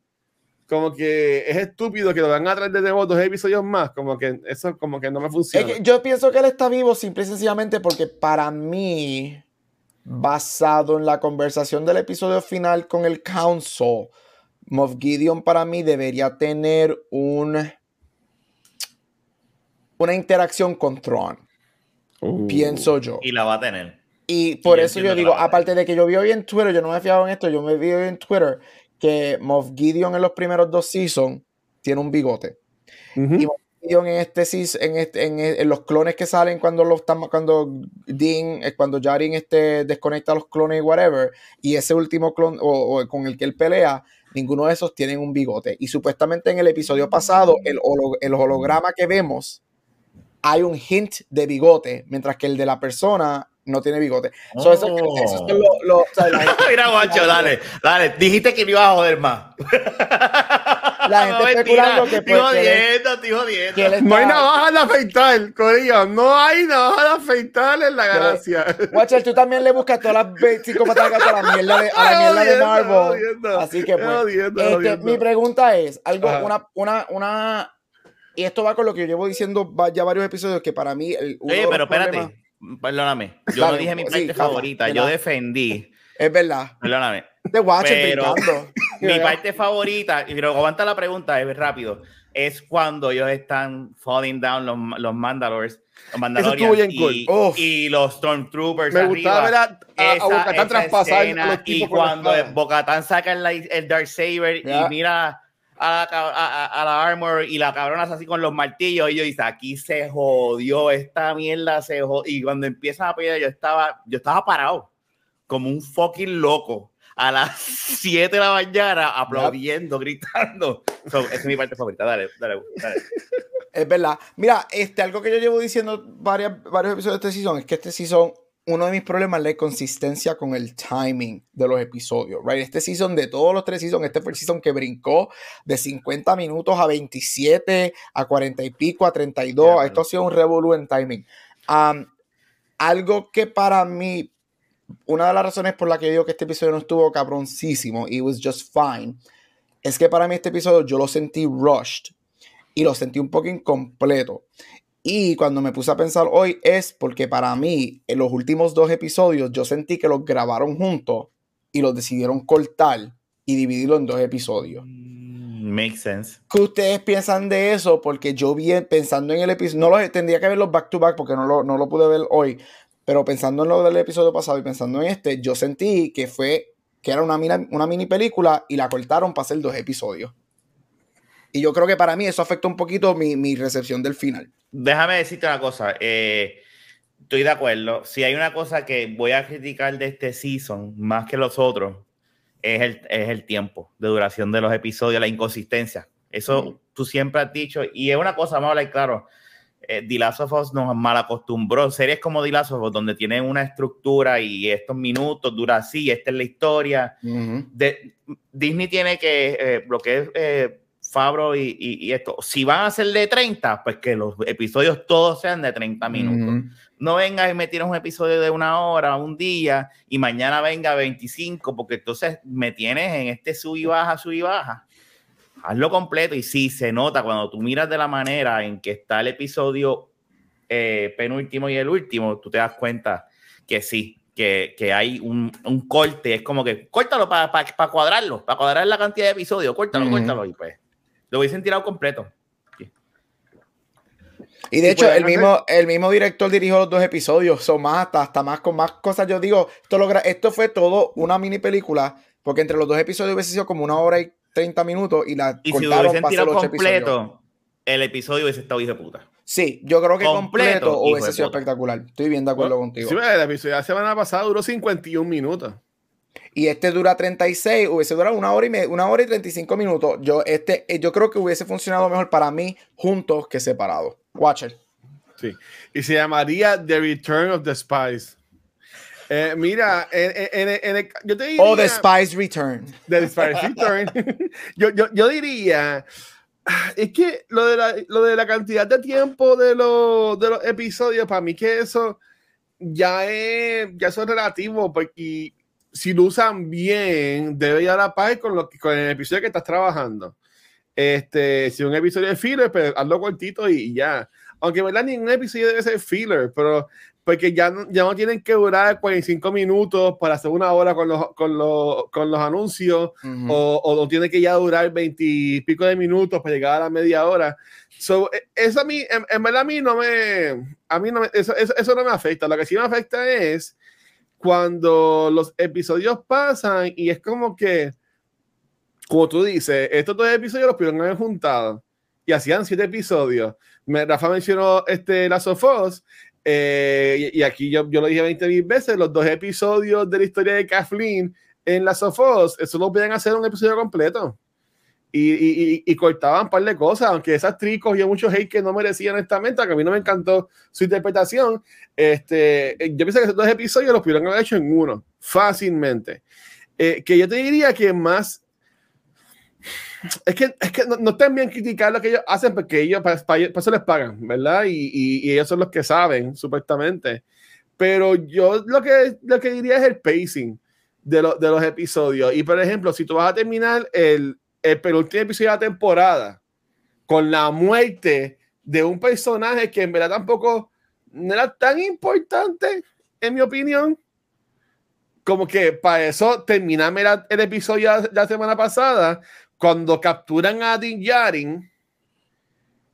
como que es estúpido que lo van a traer de nuevo dos episodios más, como que eso como que no me
Es
funciona.
que yo pienso que él está vivo simple y sencillamente porque para mí, basado en la conversación del episodio final con el Council, Moff Gideon para mí debería tener un, una interacción con Thrawn,
Uh.
pienso yo.
Y la va a tener.
Y por eso yo digo, aparte de que yo vi hoy en Twitter, yo no me he fijado en esto, yo me vi hoy en Twitter que Moff Gideon en los primeros dos seasons tiene un bigote. Y Moff Gideon en este en, este, en, en los clones que salen cuando los estamos cuando Dean, eh, cuando Jaren este, desconecta a los clones y whatever, y ese último clon o, o con el que él pelea, ninguno de esos tienen un bigote. Y supuestamente en el episodio pasado, el, holo- el holograma que vemos, hay un hint de bigote, mientras que el de la persona no tiene bigote. So, eso-
Oh.
esos son los- los- o sea, la gente-
Mira, guacho, dale, dale. Dijiste que no ibas a joder más.
La gente especulando que, pues,
jodiendo, estoy jodiendo.
No hay navaja de afeitar, Corillo. No hay navaja de afeitar en la galaxia.
Watcher, tú también le buscas todas las 25 patadas a la mierda de, a la mierda de Marvel.
jodiendo,
Así que pues,
jodiendo,
este, mi pregunta es, algo,
Ajá.
una, una, una, y esto va con lo que yo llevo diciendo ya varios episodios, que para mí, el, uno
Oye, pero espérate. Perdóname. Yo
Dale,
no dije mi
sí,
parte favorita. Yo defendí.
es verdad,
Perdóname.
de
Pero-. Mi parte favorita, y pero aguanta la pregunta, es rápido, es cuando ellos están falling down los, los Mandalores, los Mandalorians y,
cool.
Y los Stormtroopers
Me
arriba.
gustaba ver a, a,
Esa-
Bo-Katan
esa
traspasar
escena,
a los
y
tipos la
cuando. Bocatán saca el, el Dark Saber
Ya.
y mira a la, a, a- la Armor y la cabrona así con los martillos y yo dice aquí se jodió esta mierda se jodió y cuando empiezan a pelear yo estaba yo estaba parado como un fucking loco a las 7 de la mañana aplaudiendo gritando So, esa es mi parte favorita dale dale, dale.
Es verdad. Mira, este, algo que yo llevo diciendo varias, varios episodios de este season es que este season, uno de mis problemas es la consistencia con el timing de los episodios, right? Este season, de todos los tres seasons, este fue el season que brincó de 50 minutos a 27, a 40 y pico, a 32.
Yeah,
Esto ha sido un revolú en timing. Um, algo que para mí, una de las razones por la que digo que este episodio no estuvo cabroncísimo, it was just fine, es que para mí este episodio yo lo sentí rushed y lo sentí un poco incompleto. Y cuando me puse a pensar hoy es porque para mí en los últimos dos episodios yo sentí que los grabaron juntos y los decidieron cortar y dividirlo en dos episodios.
makes sense
¿Qué ustedes piensan de eso? Porque yo vi pensando en el episodio, no los tendría que verlos back to back porque no lo, no lo pude ver hoy, pero pensando en lo del episodio pasado y pensando en este, yo sentí que fue que era una, una mini película y la cortaron para hacer dos episodios. Y yo creo que para mí eso afecta un poquito mi, mi recepción del final.
déjame decirte una cosa. eh, estoy de acuerdo. Si hay una cosa que voy a criticar de este season, más que los otros, es el, es el tiempo de duración de los episodios, la inconsistencia. Eso
Ujú.
tú siempre has dicho. Y es una cosa, vamos a hablar claro. Eh, The Last of Us nos mal acostumbró. Series como The Last of Us, donde tienen una estructura y estos minutos dura así, esta es la historia de, Disney tiene que, eh, lo que es eh, Fabro y, y- y esto, si van a ser de 30, pues que los episodios todos sean de 30 minutos. No vengas y me tienes un episodio de una hora, un día, y mañana venga 25, porque entonces me tienes en este sub y baja, sub y baja. Hazlo completo y sí, se nota cuando tú miras de la manera en que está el episodio eh, penúltimo y el último, tú te das cuenta que sí, que, que hay un, un corte, es como que córtalo para cuadrarlo, para cuadrar la cantidad de episodios, córtalo, córtalo y pues lo hubiesen tirado completo.
Y de hecho, el mismo, el mismo director dirigió los dos episodios, son más, hasta, hasta más con más cosas. Yo digo, esto, logra, esto fue todo una mini película, porque entre los dos episodios hubiese sido como una hora y 30 minutos y la
Y si lo
cortaron
hubiesen
para hacer episodios.
completo, el episodio hubiese estado hijo de puta.
Sí, yo creo que
Completo,
completo, hubiese sido espectacular. Estoy bien de acuerdo contigo.
Sí, el episodio de la semana pasada duró 51 minutos.
Y este dura 36, hubiese durado una hora y me- una hora y 35 minutos. Yo, este, eh, yo creo que hubiese funcionado mejor para mí juntos que separados. Watcher.
Sí. Y se llamaría The Return of the Spies. Eh, mira, en, en- en- el- yo te diría.
O The Spice Return.
The Spies Return. yo, yo, yo diría. ah, Es que lo de la, lo de la cantidad de tiempo de, los de los episodios, para mí que eso ya es, ya eso es relativo, porque si lo usan bien, debe ir a la par con, lo, con el episodio que estás trabajando. Este, si un episodio es filler, pues hazlo cortito y, y ya. Aunque, ¿verdad? Ningún episodio debe ser filler, pero porque ya no, ya no tienen que durar 45 minutos para hacer una hora con los, con los, con los anuncios
Ujú.
o, o no tiene que ya durar 20 y pico de minutos para llegar a la media hora. So, e- eso a mí, en, en verdad a mí no me, a mí no me, eso, eso, eso no me afecta. Lo que sí me afecta es cuando los episodios pasan y es como que, como tú dices, estos dos episodios los pudieron haber juntado y hacían siete episodios. Rafa mencionó este Last of eh, y, aquí yo, yo lo dije 20 mil veces, los dos episodios de la historia de Kathleen en Last of eso lo pueden hacer un episodio completo. Y, y, y, cortaban un par de cosas, aunque esa actriz cogió mucho hate que no merecía honestamente, que a mí no me encantó su interpretación. Este, yo pienso que esos dos episodios los pudieron haber hecho en uno, fácilmente. Eh, que yo te diría que más es que, es que no, no bien criticar lo que ellos hacen porque ellos para, eso les pagan, ¿verdad? Y, y, ellos son los que saben, supuestamente. Pero yo lo que, lo que diría es el pacing de, lo, de los episodios. Y por ejemplo, si tú vas a terminar el, el penúltimo episodio de la temporada con la muerte de un personaje que en verdad tampoco era tan importante, en mi opinión, como que para eso terminarme el episodio de la semana pasada cuando capturan a Din Yarin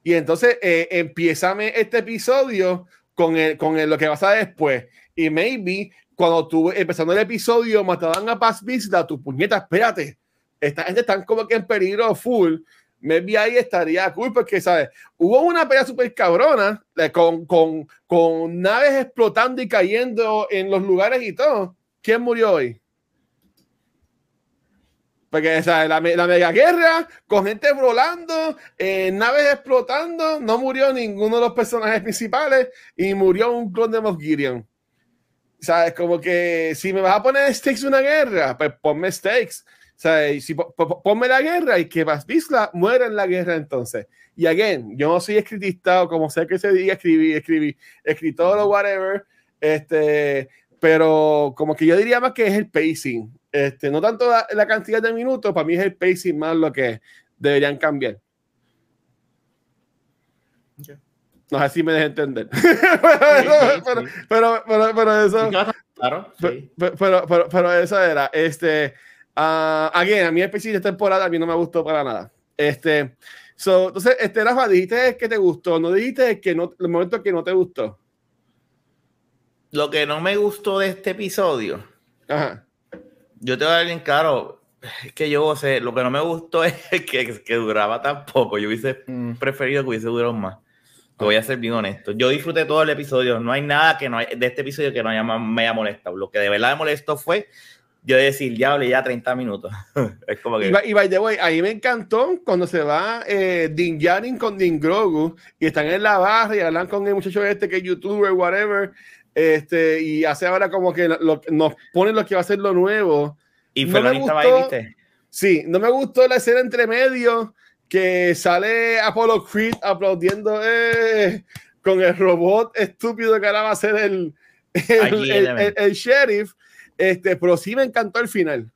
y entonces eh, empiezame este episodio con, el, con el, lo que pasa después. Y maybe cuando tú empezando el episodio mataban a Paz Vista, tu puñeta, espérate, esta gente está como que en peligro full. Maybe ahí estaría cool porque, ¿sabes? Hubo una pelea súper cabrona eh, con, con, con naves explotando y cayendo en los lugares y todo. ¿Quién murió hoy? Porque la, la, mega guerra, con gente volando, eh, naves explotando, no murió ninguno de los personajes principales y murió un clon de Moff Gideon. ¿Sabes? Como que si me vas a poner stakes una guerra, pues ponme stakes. ¿Sabes? Si, ponme la guerra y que Basbisla muera en la guerra entonces. Y again, yo no soy escritista o como sé que se diga, escribí, escribí, escritor o whatever. Este, pero como que yo diría más que es el pacing. Este, no tanto la, cantidad de minutos, para mí es el pacing más lo que deberían cambiar. No sé si me deja entender. pero, pero, pero, eso. Claro, pero, pero, pero, eso era. Este, uh, again, a mí el pacing de temporada a mí no me gustó para nada. Este, so, entonces, este, Rafa, dijiste que te gustó, no dijiste que no, el momento que no te gustó.
Lo que no me gustó de este episodio. Ajá yo te voy a dar bien claro, es que yo sé, lo que no me gustó es que, que duraba tan poco. Yo hubiese mm. preferido que hubiese durado más. Te voy a ser bien honesto. Yo disfruté todo el episodio. No hay nada que no hay, de este episodio que no haya, me haya molestado. Lo que de verdad me molestó fue yo decir, ya hablé ya 30 minutos. es como que...
Y, by the way, ahí me encantó cuando se va eh, Din Djarin con Din Grogu y están en la barra y hablan con el muchacho este que es youtuber, whatever. Este, y hace ahora como que lo, nos ponen lo que va a ser lo nuevo.
Y no me gustó,
Sí, no me gustó la escena entre medio que sale Apollo Creed aplaudiendo eh, con el robot estúpido que ahora va a ser el, el, el, sheriff. Este, pero sí me encantó el final,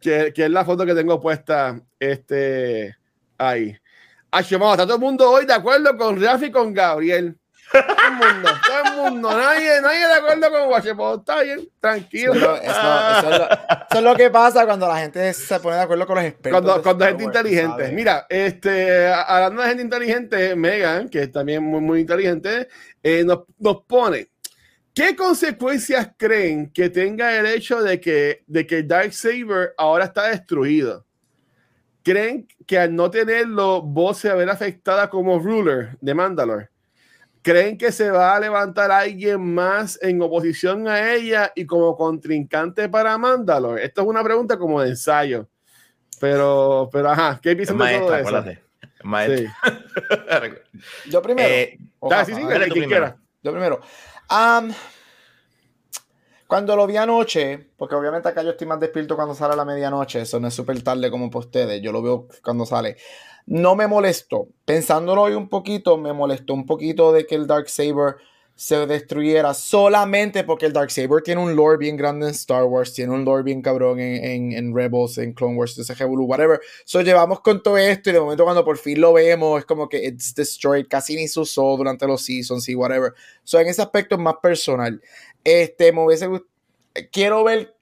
que, que es la foto que tengo puesta este, ahí. Ay, está todo el mundo hoy de acuerdo con Rafi y con Gabriel. Todo el mundo, todo el mundo, nadie, nadie de acuerdo con Washington. Está bien, tranquilo.
Eso, eso, es lo, que pasa cuando la gente se pone de acuerdo con los expertos.
Cuando, cuando gente inteligente. Mira, este, hablando de gente inteligente, Megan, que es también muy, muy inteligente, eh, nos, nos pone. ¿Qué consecuencias creen que tenga el hecho de que, de que Darksaber ahora está destruido? ¿Creen que al no tenerlo, vos se verá afectada como ruler de Mandalore? ¿Creen que se va a levantar alguien más en oposición a ella y como contrincante para Mandalore? Esto es una pregunta como de ensayo. Pero, pero ajá, ¿qué piensan de todo eso? Sí.
Yo primero.
Eh, sí, sí, primero.
Yo primero. Cuando lo vi anoche, porque obviamente acá yo estoy más despierto cuando sale a la medianoche, eso no es súper tarde como para ustedes, yo lo veo cuando sale no me molestó. Pensándolo hoy un poquito, me molestó un poquito de que el Dark Saber se destruyera solamente porque el Dark Saber tiene un lore bien grande en Star Wars, tiene un lore bien cabrón en, en, Rebels, en Clone Wars, SG Blue, whatever. So llevamos con todo esto y de momento cuando por fin lo vemos es como que it's destroyed, casi ni se usó durante los seasons y whatever. So en ese aspecto es más personal. Este, me hubiese Quiero ver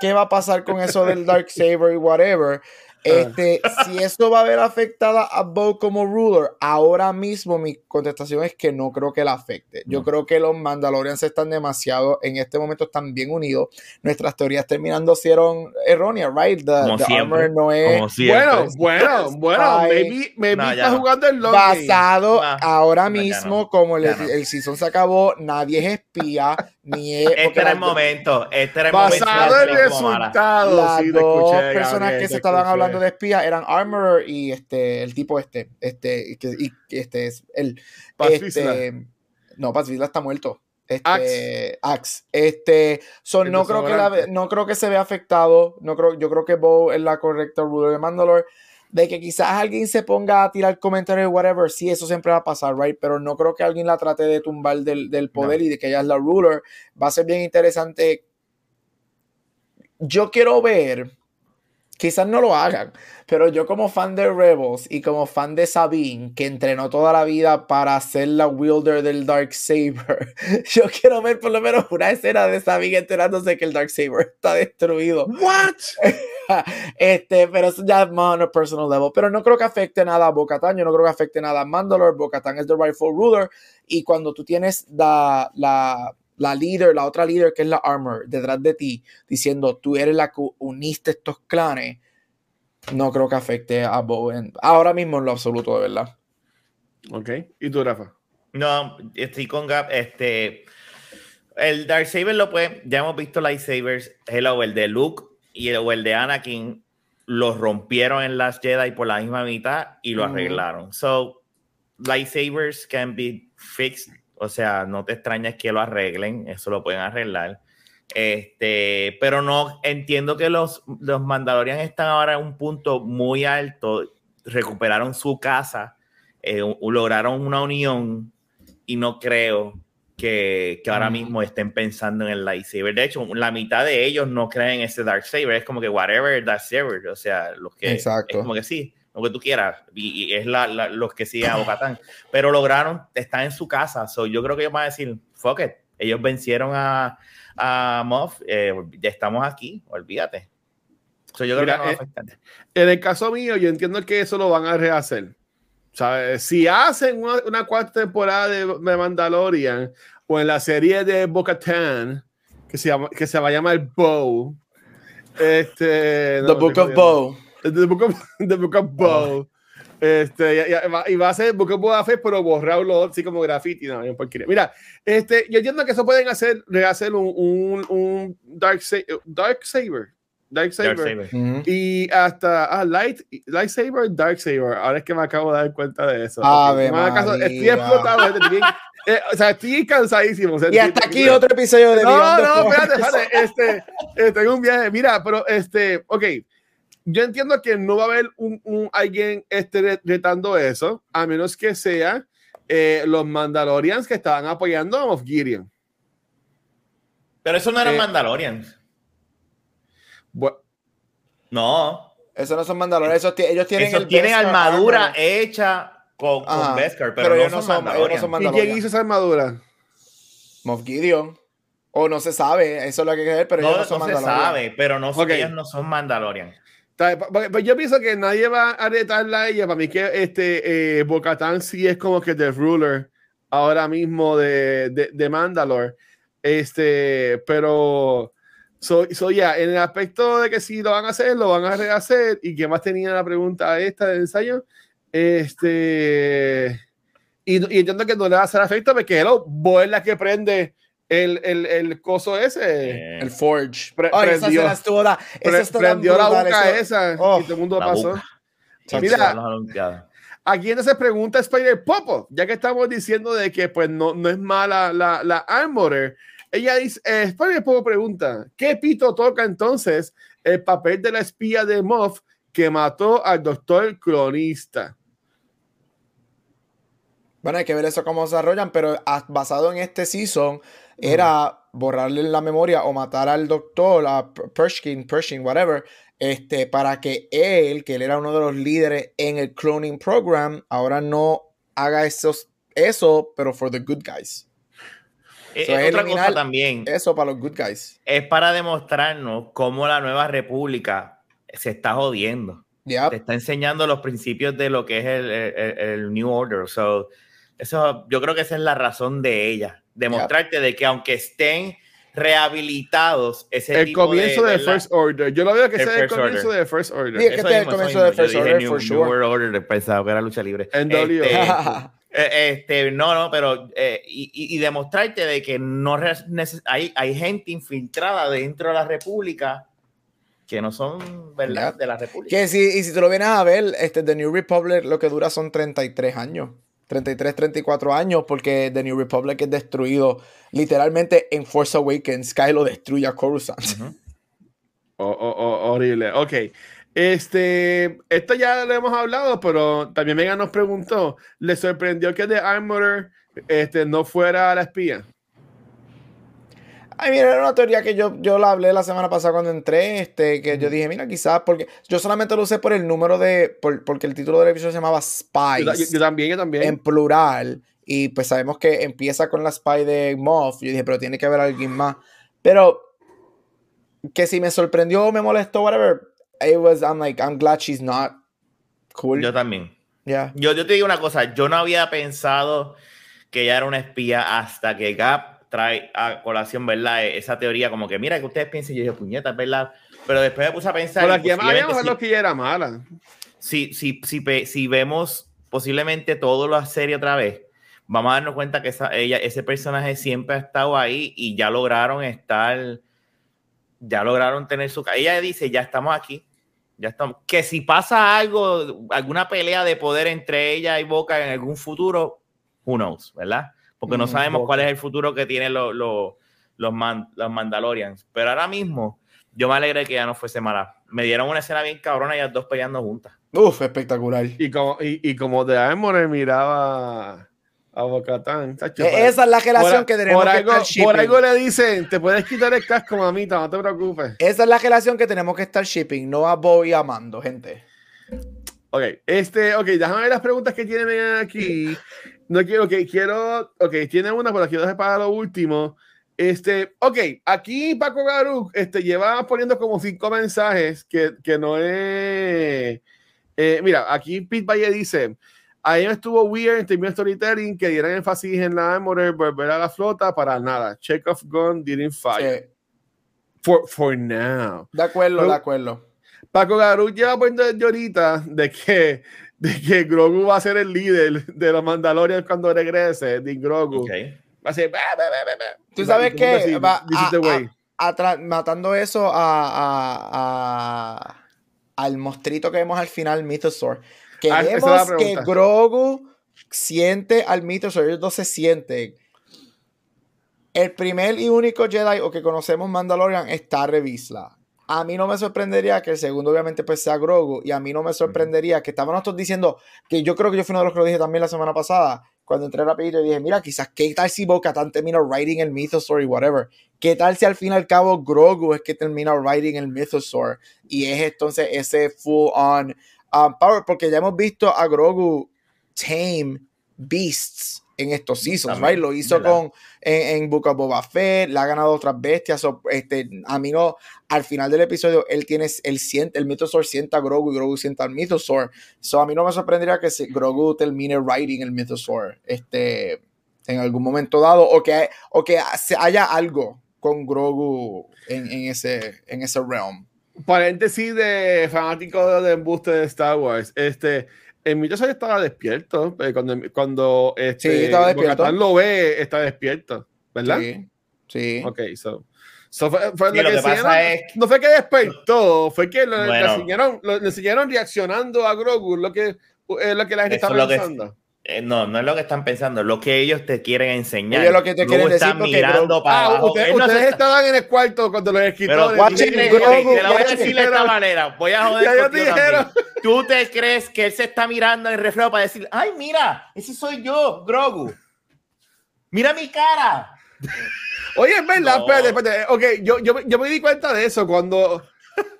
qué va a pasar con eso del Dark Saber y whatever. Este, si esto va a ver afectada a Bo como ruler, ahora mismo mi contestación es que no creo que la afecte. Yo
No.
creo que los Mandalorians están demasiado, en este momento están bien unidos. Nuestras teorías terminando fueron erróneas, right? The,
Como
the
siempre,
armor no es
Como siempre.
Bueno, bueno, bueno,
Ay.
maybe, maybe
No, ya
está
no.
jugando el long
basado
No,
ahora mismo,
no,
como el, el season se acabó, nadie es espía, ni es. porque
Este era el momento. Este era el momento.
Basado en
mala.
resultados.
Las
sí,
dos
escuché,
personas
Gabriel,
que se estaban
escuché.
hablando de espía eran Armorer y este el tipo este este y, este es el este, no Paz Vizsla está muerto. Este
Axe.
Axe. Este so, no creo que la, no creo que se vea afectado. No creo yo creo que Bo es la correcta ruler de Mandalore. De que quizás alguien se ponga a tirar comentarios whatever sí eso siempre va a pasar right pero no creo que alguien la trate de tumbar del, del poder y de que ella es la ruler. Va a ser bien interesante. Yo quiero ver, quizás no lo hagan, pero yo como fan de Rebels y como fan de Sabine, que entrenó toda la vida para ser la wielder del Dark Saber, yo quiero ver por lo menos una escena de Sabine enterándose que el Dark Saber está destruido.
What?
Este, pero eso ya es más on a personal level. Pero no creo que afecte nada a Bo-Katan, yo no creo que afecte nada a Mandalore. Bo-Katan es the rightful ruler. Y cuando tú tienes la, la, la líder, la otra líder que es la Armor, detrás de ti, diciendo tú eres la que uniste estos clanes, no creo que afecte a Bo en- ahora mismo en lo absoluto, de verdad.
Ok. ¿Y tú, Rafa?
No, estoy con Gap. Este, el Darksaber lo puede. Ya hemos visto lightsabers. Hello, el de Luke y el, o el de Anakin los rompieron en Last Jedi por la misma mitad y lo
Ujú.
arreglaron. So, lightsabers can be fixed. O sea, no te extrañes que lo arreglen. Eso lo pueden arreglar. Este, pero no entiendo que los, los Mandalorian están ahora en un punto muy alto. Recuperaron su casa, eh, lograron una unión y no creo que, que ahora mismo estén pensando en el lightsaber. De hecho, la mitad de ellos no creen en ese dark saber. Es como que whatever dark saber. O sea, los que
Exacto.
es como que sí, lo que tú quieras. Y, y es la, la- los que siguen a Bocatán. Pero lograron, están en su casa. So, yo creo que ellos van a decir, fuck it. Ellos vencieron a, a Moff. eh, ya estamos aquí, olvídate. So, yo creo
Mira,
que no va a
eh. En el caso mío, yo entiendo que eso lo van a rehacer. ¿Sabes? Si hacen una, una cuarta temporada de, de Mandalorian o en la serie de Bo-Katan, que se, llama, que se va a llamar Bow. Este,
The Book of
jodiendo. The Book of, The Book of Bo. Este, y, y va, y va a ser Book of Boba Fett, pero borrarlo así como graffiti. No, no porquería. Mira, este, yo entiendo que eso pueden hacer, rehacer un, un, un Dark, Sa- Dark Saber. Dark Saber.
Darksaber.
Ujú.
Y hasta ah, Light, Lightsaber, Darksaber. Ahora es que me acabo de dar cuenta de eso.
Ave
Ok, no me hagas caso, estoy explotado. gente, estoy bien- eh, o sea, estoy cansadísimo. o sea,
Y
estoy-
hasta aquí otro episodio de
No, no, espérate, espérate. Este, tengo un viaje. Mira, pero este, ok. Yo entiendo que no va a haber un, un- alguien este, re- retando eso, a menos que sea eh, los Mandalorians que estaban apoyando a Moff Gideon.
Pero eso no eran
Eh,
Mandalorians. No.
Esos no son Mandalorianos, esos ellos tienen
Esos
el
tienen
Beskar
armadura
armor.
hecha con, con Beskar, pero,
pero
no,
ellos no
son
son- ellos no son
Mandalorians.
¿Y
Mandalorian.
quién hizo esa armadura?
Moff Gideon. O no se sabe, eso es lo que hay que ver, pero
no,
ellos no son
no se
Mandalorian.
sabe, pero no,
Ok.
ellos no son Mandalorian.
Yo pienso que nadie va a retarla a ella. Para mí que este eh, Bo-Katan sí es como que the ruler ahora mismo de, de, de Mandalore. Este, pero so, so ya, en el aspecto de que si lo van a hacer, lo van a rehacer. Y que más tenía la pregunta esta del ensayo. Este, y, y entiendo que no le va a hacer efecto porque hello, Bo la que prende el, el, el coso ese.
Eh,
El Forge.
Pre-
Ay, esa
prendió.
escena estuvo da-
Pre-
esa
prendió la boca
eso-
esa
Oh,
y todo el mundo
la
pasó.
Chacho.
Mira. Aquí entonces pregunta Spider Popo, ya que estamos diciendo de que pues no, no es mala la, la Armorer. Ella dice, eh, Spider Popo pregunta, ¿qué pito toca entonces el papel de la espía de Moff que mató al doctor cronista?
Bueno, hay que ver eso cómo se desarrollan, pero a- basado en este season, era borrarle la memoria o matar al doctor, a Pershing, Pershing, whatever, este, para que él, que él era uno de los líderes en el cloning program, ahora no haga esos, eso, pero for the good guys.
Eh,
So,
eh, otra cosa también
Eso para los good guys.
es para demostrarnos cómo la nueva república se está jodiendo.
Yep.
Te está enseñando los principios de lo que es el, el- el New Order. So, eso, yo creo que esa es la razón de ella. Demostrarte de que aunque estén rehabilitados, ese
El
tipo
comienzo de,
¿verdad?
First Order. Yo lo veo que ese es el comienzo
Order.
de First Order.
Sí, es que este es el comienzo de.
Yo
First
dije
Order,
New,
for
New
sure.
World Order, pensaba que era lucha libre. Este, Eh, Este, no, no, pero eh, y, y- y demostrarte de que no hay, hay gente infiltrada dentro de la República que no son, ¿verdad?
Ya.
De la República.
que si, y si te lo vienes a ver, este, The New Republic lo que dura son 33 años. 33, 34 años, porque The New Republic es destruido literalmente en Force Awakens. Kylo destruye a Coruscant.
Oh, oh, oh, horrible. Ok. Este, esto ya lo hemos hablado, pero también Megan nos preguntó, ¿le sorprendió que The Armorer este, no fuera la espía?
Ay, mira, era una teoría que yo, yo la hablé la semana pasada cuando entré, este, que yo dije, mira, quizás, porque yo solamente lo usé por el número de, por- porque el título del episodio se llamaba
Yo, yo-
Spies,
yo también, yo también.
en plural, y pues sabemos que empieza con la Spy de Moff, yo dije, pero tiene que haber alguien más, pero que si me sorprendió o me molestó, whatever, it was, I'm like, I'm glad she's not cool,
Yo también.
yeah.
Yo, yo te digo una cosa, yo no había pensado que ella era una espía hasta que Gap trae a colación, ¿verdad? E- Esa teoría como que, mira, que ustedes piensen, yo dije, puñeta, es ¿verdad? Pero después me puse a pensar...
Pero aquí habíamos lo que era mala.
si, si, si, si vemos posiblemente todo la serie otra vez, vamos a darnos cuenta que esa, ella, ese personaje siempre ha estado ahí y ya lograron estar, ya lograron tener su... Ella dice, ya estamos aquí, ya estamos... Que si pasa algo, alguna pelea de poder entre ella y Boca en algún futuro, who knows, ¿verdad? Porque no
Mm,
sabemos cuál es el futuro que tienen los, los, los, man- los Mandalorians. Pero ahora mismo, yo me alegré que ya no fuese mala. Me dieron una escena bien cabrona y las dos peleando juntas.
Uf, espectacular.
Y como, y, y como The Armorer miraba a Bocatán.
E- Esa es la relación que tenemos
por
que
algo,
estar shipping.
por algo le dicen, te puedes quitar el casco, mamita, no te preocupes.
Esa es la relación que tenemos que estar shipping, no a Bo y a Mando, gente.
Ok, este, ok, déjame ver las preguntas que tiene Megan aquí. No quiero, ok, quiero, ok, tiene una, pero quiero dejar para lo último. Este, ok, aquí Paco Garuk este, lleva poniendo como cinco mensajes que, que no es. eh, mira, aquí Pete Valle dice: Ahí estuvo weird en términos de storytelling que dieran énfasis en la Armorer, volver a la flota para nada. Check of gun didn't fire.
Sí,
For, for now.
de acuerdo,
Pero-
de acuerdo.
Paco Garú lleva poniendo desde ahorita de que, de que Grogu va a ser el líder de los Mandalorians cuando regrese, de Grogu. Va a ser. "Bah, bah, bah, bah, bah".
Tú sabes
decís,
va. Atra- matando eso a, a- a- al mostrito que vemos al final, Mythosaur. Que
Ah, es la
que. Grogu siente al Mythosaur, ellos dos se sienten. El primer y único Jedi o que conocemos Mandalorian está Revisla. A mí no me sorprendería que el segundo obviamente pues sea Grogu y a mí no me sorprendería que estábamos nosotros diciendo que yo creo que yo fui uno de los que lo dije también la semana pasada cuando entré rapidito y dije, mira, quizás qué tal si Bo-Katan termina writing el Mythosaur y whatever. ¿Qué tal si al fin y al cabo Grogu es que termina writing el Mythosaur y es entonces ese full on um, power? Porque ya hemos visto a Grogu tame beasts en estos seasons,
También,
right? Lo hizo
¿verdad?
con en, en Book of Boba Fett, le ha ganado otras bestias. so, este, a mí no, al final del episodio, él tiene, siente, el Mythosaur sienta a Grogu y Grogu sienta al Mythosaur. So, a mí no me sorprendería que si Grogu termine writing el Mythosaur este, en algún momento dado o que, o que se- haya algo con Grogu en, en ese, en ese realm.
Paréntesis de fanático de embuste de Star Wars. Este. El mito estaba despierto. eh, Cuando, cuando este,
Sí, estaba despierto.
Lo ve, está despierto. ¿Verdad?
Sí. sí.
Ok, so. so fue, fue
Sí,
lo que
que pasa
enseñaron-
es
No fue que despertó, fue que lo, le enseñaron, lo- le enseñaron reaccionando a Grogu, lo que, lo que la gente está
que-
pensando.
Eh, no, no es lo que están pensando, lo que ellos te quieren enseñar.
Ellos lo que te
Luego
quieren decir porque
mirando para
Ah,
abajo.
usted-
Él no se
ustedes
está-
estaban en el cuarto cuando los
Pero,
escritores.
watching
te,
dijeron,
Grogu,
te lo voy a decir de esta manera. Voy a joder
Ya
¿Tú te crees que él se está mirando en el reflejo para decir, ay, mira, ese soy yo, Grogu? Mira mi cara.
Oye, es verdad,
No.
espérate, espérate. Ok, yo, yo, yo me di cuenta de eso cuando.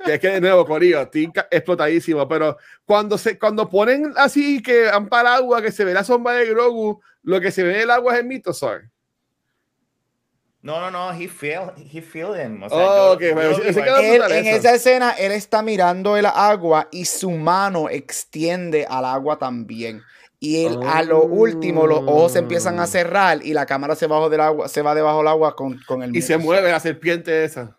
Que es que de nuevo, Corillo, estoy explotadísimo, pero cuando se cuando ponen así que han agua, que se ve la sombra de Grogu, lo que se ve en el agua es el Mythosaur.
No, no, no, he feel, he feel him. O sea,
Oh,
yo-
ok,
yo
bueno,
lo
ese
digo
quedó-
ahí.
Él,
brutal
en
eso.
esa escena, él está mirando el agua y su mano extiende al agua también. Y él, a lo último, los ojos se empiezan a cerrar y la cámara se, bajo del agua, se va debajo del agua con, con el
Y se mueve la serpiente esa.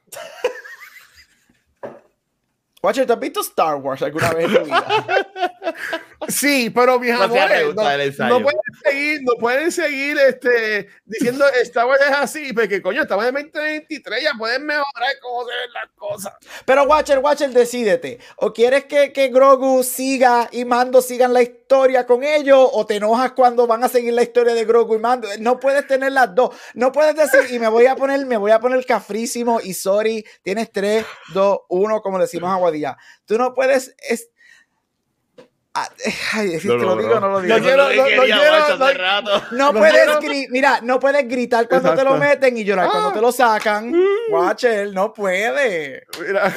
Watcher, ¿tú has visto Star Wars alguna vez en tu vida?
Sí, pero mis
No
amores, no, pueden seguir, no pueden seguir este, diciendo Star Wars es así, porque coño, estamos en 2023, ya pueden mejorar cómo se ven las cosas.
Pero Watcher, Watcher, decídete. ¿O quieres que, que Grogu siga y Mando sigan la historia con ellos? ¿O te enojas cuando van a seguir la historia de Grogu y Mando? No puedes tener las dos. No puedes decir, y me voy a poner, me voy a poner cafrísimo y sorry, tienes 3, 2, 1, como decimos Aguadilla. Tú no puedes. Es... Ah, Ay, si
Lo
te lo digo, no lo digo.
Lo quiero.
No
Lo
puedes mira, no puedes gritar cuando te lo meten y llorar cuando
Ah.
te lo sacan. Watcher, no puede.
Mira,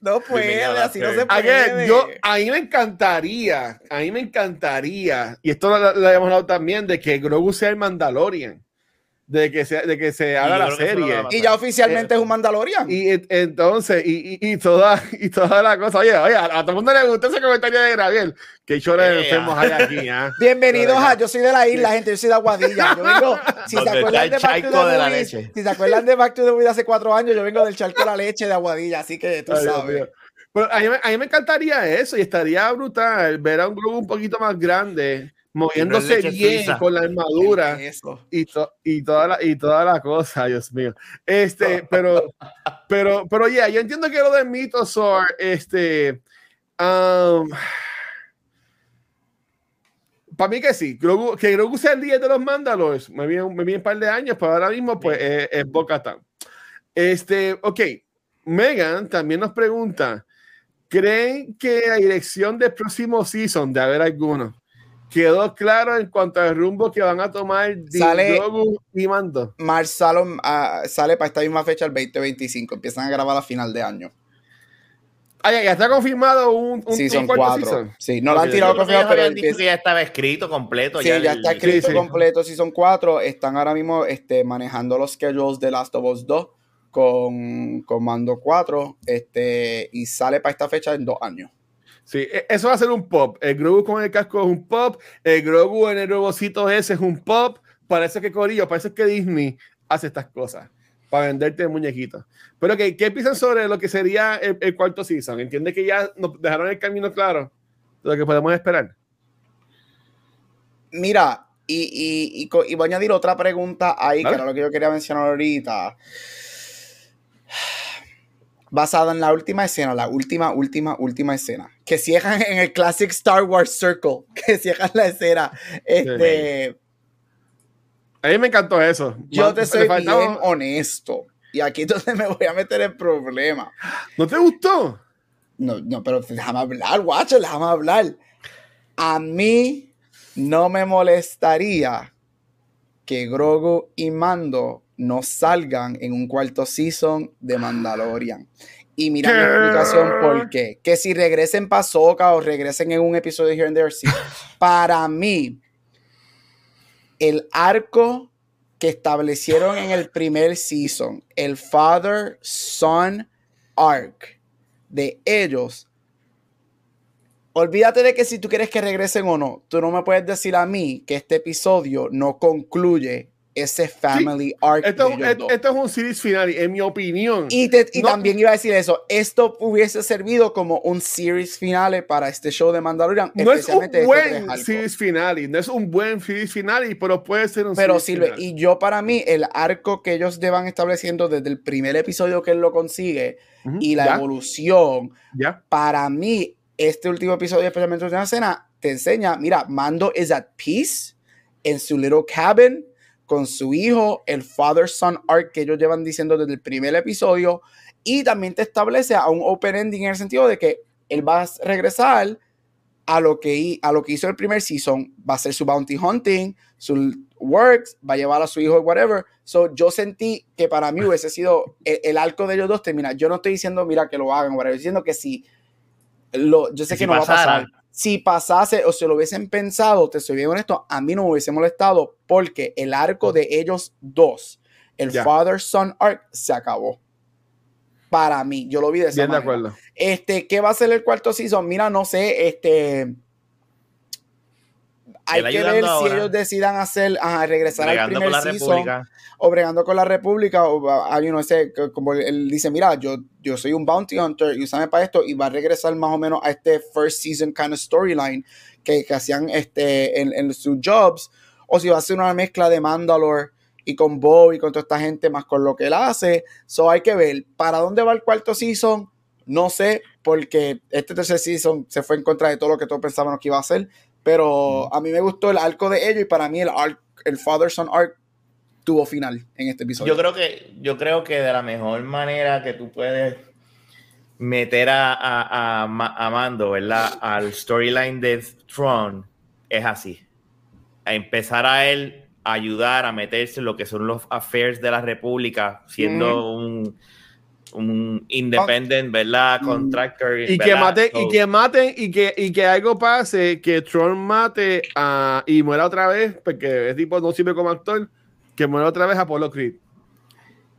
No puede, así no se puede.
again, yo, a mí me encantaría, a mí me encantaría, y esto lo, lo habíamos hablado también, de que Grogu sea el Mandalorian, de que, sea, de que se haga la serie.
Y ya oficialmente es un Mandalorian.
Y et- entonces, y, y, y toda, y toda la cosa, oye, oye, a, a todo el mundo le gustó ese comentario de Gabriel. Que chores
Yeah.
enfermos hay aquí, ¿ah?
Bienvenidos a, yo soy de la isla, gente, yo soy de Aguadilla. Yo vengo, si se acuerdan de Back to the
de la
Movies,
leche.
si se acuerdan de Back to the Movies hace cuatro años, yo vengo del charco de la leche de Aguadilla, así que tú
Ay, Dios
sabes.
mío. Pero a mí, me- a mí me encantaría eso y estaría brutal ver a un Grogu un poquito más grande, moviéndose bien
suiza.
con la armadura. Y, to- y toda la y toda la cosa, Dios mío. Este, pero, pero, pero ya, yo entiendo que lo de Mythosaur, este, um, para mí que sí, Grogu- que Grogu sea el líder de los Mandalores, me viene, me viene un par de años, pero ahora mismo, pues, es, es Bo-Katan. Este, ok, Megan también nos pregunta, ¿creen que la dirección del próximo season, de haber alguno, quedó claro en cuanto al rumbo que van a tomar
Sale-
y Mando?
Marsalo ah, sale para esta misma fecha, el 2025. Empiezan a grabar a final de año.
Ah, ya, ya está confirmado un, un, cuarto
4.
season.
Sí, no lo han tirado confirmado, pero
habían dicho que ya estaba escrito completo.
Sí,
ya
ya
el-
está escrito
sí.
completo Season 4. Están ahora mismo este, manejando los schedules de Last of Us 2 con, con Mando 4 este, y sale para esta fecha en dos años.
Sí, e- eso va a ser un pop. El Grogu con el casco es un pop. El Grogu en el robocito ese es un pop. Parece que Corillo, parece que Disney hace estas cosas para venderte muñequitos. Pero ¿qué, ¿qué piensan sobre lo que sería el, el cuarto season? ¿Entiende que ya nos dejaron el camino claro de lo que podemos esperar?
Mira, y, y, y co- y voy a añadir otra pregunta ahí, que era lo que yo quería mencionar ahorita. Basada en la última escena, la última, última, última escena. Que cierran en el Classic Star Wars Circle. Que cierran la escena. Este,
A mí me encantó eso.
Yo te soy bien honesto. Y aquí es donde me voy a meter el problema.
¿No te gustó?
No, no, pero déjame hablar, guacho, déjame hablar. A mí no me molestaría que Grogu y Mando no salgan en un cuarto season de Mandalorian. Y mira mi
¿Qué?
explicación por qué. Que si regresen para o regresen en un episodio de Here and There, sí. Para mí, el arco que establecieron en el primer season, el Father-Son Arc de ellos, olvídate de que si tú quieres que regresen o no, tú no me puedes decir a mí que este episodio no concluye ese family arc.
Esto,
de ellos
es-
dos.
esto es un series final, en mi opinión.
Y, te- y
No.
también iba a decir eso, esto hubiese servido como un series finale para este show de Mandalorian,
no es un
este
buen series finale, no es un buen series finale, pero puede ser un
Pero
series
sirve.
finale.
Y yo para mí, el arco que ellos llevan estableciendo desde el primer episodio que él lo consigue
Ujú,
y la
ya,
evolución,
ya.
para mí, este último episodio, especialmente la escena, te enseña, mira, Mando is at peace en su little cabin con su hijo, el father-son arc que ellos llevan diciendo desde el primer episodio, y también te establece a un open ending en el sentido de que él va a regresar a lo que, a lo que hizo el primer season, va a hacer su bounty hunting, su works, va a llevar a su hijo, whatever. So, yo sentí que para mí hubiese sido el, el arco de ellos dos terminar. Yo no estoy diciendo, mira, que lo hagan, whatever. Estoy diciendo que si lo, yo sé
Que si
no va a
pasara.
pasar. Si pasase o se lo hubiesen pensado, te soy bien honesto, a mí no me hubiese molestado porque el arco de ellos dos el father-son arc se acabó. Para mí, yo lo vi de esa
Bien de acuerdo.
Este, ¿qué va a ser el cuarto season? Mira, no sé, este. Hay que ver si
ahora.
ellos decidan hacer, ajá, regresar al primer
con la
season
República.
o bregando con la República, o hay uno ese, como él dice, mira, yo, yo soy un bounty hunter y úsame para esto, y va a regresar más o menos a este first season kind of storyline que, que hacían este, en, en sus jobs, o si va a ser una mezcla de Mandalore y con Bob y con toda esta gente, más con lo que él hace. So hay que ver para dónde va el cuarto season. No sé, porque este tercer season se fue en contra de todo lo que todos pensábamos que iba a hacer. Pero a mí me gustó el arco de ellos y para mí el, arc, el Father-Son arc tuvo final en este episodio.
Yo creo que, yo creo que de la mejor manera que tú puedes meter a, a, a, a Mando, ¿verdad? Al storyline de Throne es así. A empezar a él a ayudar a meterse en lo que son los affairs de la República, siendo un, un independent, ¿verdad?
Mm.
Contractor.
Y que, mate, y que maten y que, y que algo pase, que Tron mate a, y muera otra vez, porque el tipo no sirve como actor, que muera otra vez a Apollo Creed.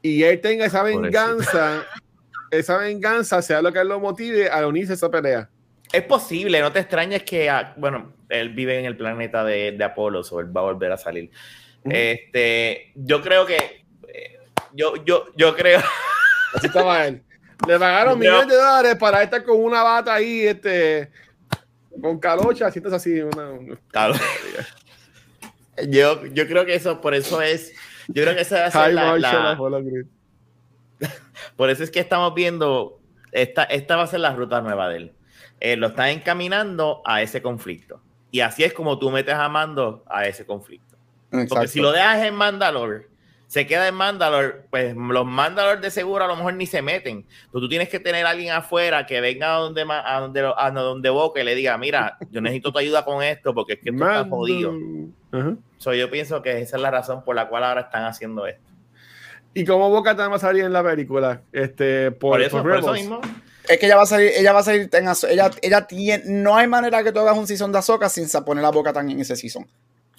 Y él tenga esa venganza, esa venganza sea lo que lo motive a unirse a esa pelea.
Es posible, no te extrañes que, ah, bueno, él vive en el planeta de, de Apolo, o él va a volver a salir. Este, yo creo que, eh, yo, yo, yo creo,
Así estaba él. Le pagaron
No.
millones de dólares para estar con una bata ahí, este, con calocha, así, entonces así, una, una-
Cabrón. yo, yo creo que eso, por eso es, yo creo que esa va a ser
High
la- la- por eso es que estamos viendo, esta, esta va a ser la ruta nueva de él. Eh, lo están encaminando a ese conflicto. Y así es como tú metes a Mando a ese conflicto. Porque
Exacto.
si lo dejas en Mandalore, se queda en Mandalore, pues los Mandalore de seguro a lo mejor ni se meten. Pero tú tienes que tener a alguien afuera que venga a donde, a donde, a donde Boca y le diga, mira, yo necesito tu ayuda con esto porque es que esto está jodido. So, yo pienso que esa es la razón por la cual ahora están haciendo esto.
Y como Boca Tan va a salir en la película, este, por,
Por, eso,
por
por eso
Rebels.
mismo.
Es que ella va a salir, ella va a salir en ella, ella tiene, no hay manera que tú hagas un season de Azoka sin poner la boca tan en ese season.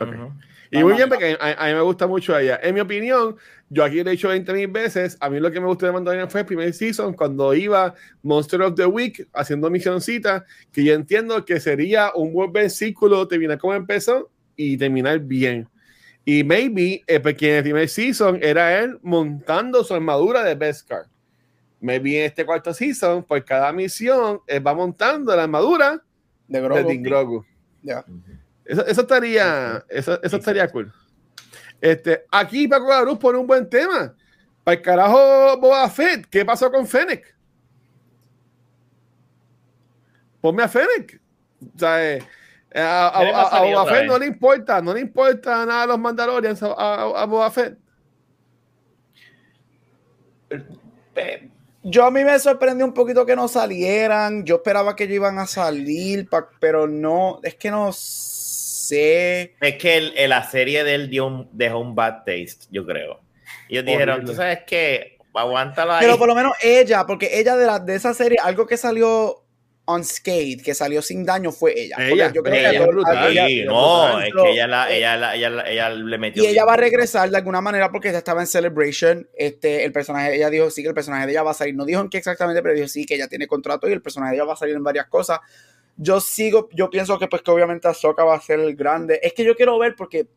Ujú.
Y muy bien, porque a, a mí me gusta mucho ella. En mi opinión, yo aquí lo he dicho 20 mil veces. A mí lo que me gustó de Mandalorian fue el primer season, cuando iba Monster of the Week haciendo misioncita, que yo entiendo que sería un buen versículo terminar como empezó y terminar bien. Y maybe, eh, porque en el primer season era él montando su armadura de Beskar. Maybe en este cuarto season, por cada misión, él va montando la armadura
De
de
Grogu.
Din Grogu.
Ya.
Eso, eso estaría, eso, eso estaría cool. Este, aquí Paco Garuz pone un buen tema. Para el carajo Boba Fett, ¿qué pasó con Fennec? Ponme a Fennec. O sea, eh, a, a- a- Boba Fett no le importa, no le importa nada a los Mandalorians a, a- a Boba Fett.
Pe-
Yo a mí me sorprendió un poquito que no salieran. Yo esperaba que ellos iban a salir, pa- pero no, es que no sé.
Es que el- el- la serie de él dio un- dejó un bad taste, yo creo. Ellos dijeron,
Horrible.
tú sabes que aguántalo ahí.
Pero por lo menos ella, porque ella de, la, de esa serie, algo que salió unscathed, que salió sin daño, fue ella.
Ella,
yo creo que
ella,
brutal.
a ella-
Sí, no, es que ella, la, ella, la- ella, la- ella, la- ella le metió.
Y ella va a regresar de alguna manera porque ella estaba en Celebration. Este, el personaje, ella dijo sí que el personaje de ella va a salir. No dijo en qué exactamente, pero dijo sí que ella tiene contrato y el personaje de ella va a salir en varias cosas. Yo sigo, yo pienso que pues que obviamente Ahsoka va a ser el grande. Es que yo quiero ver porque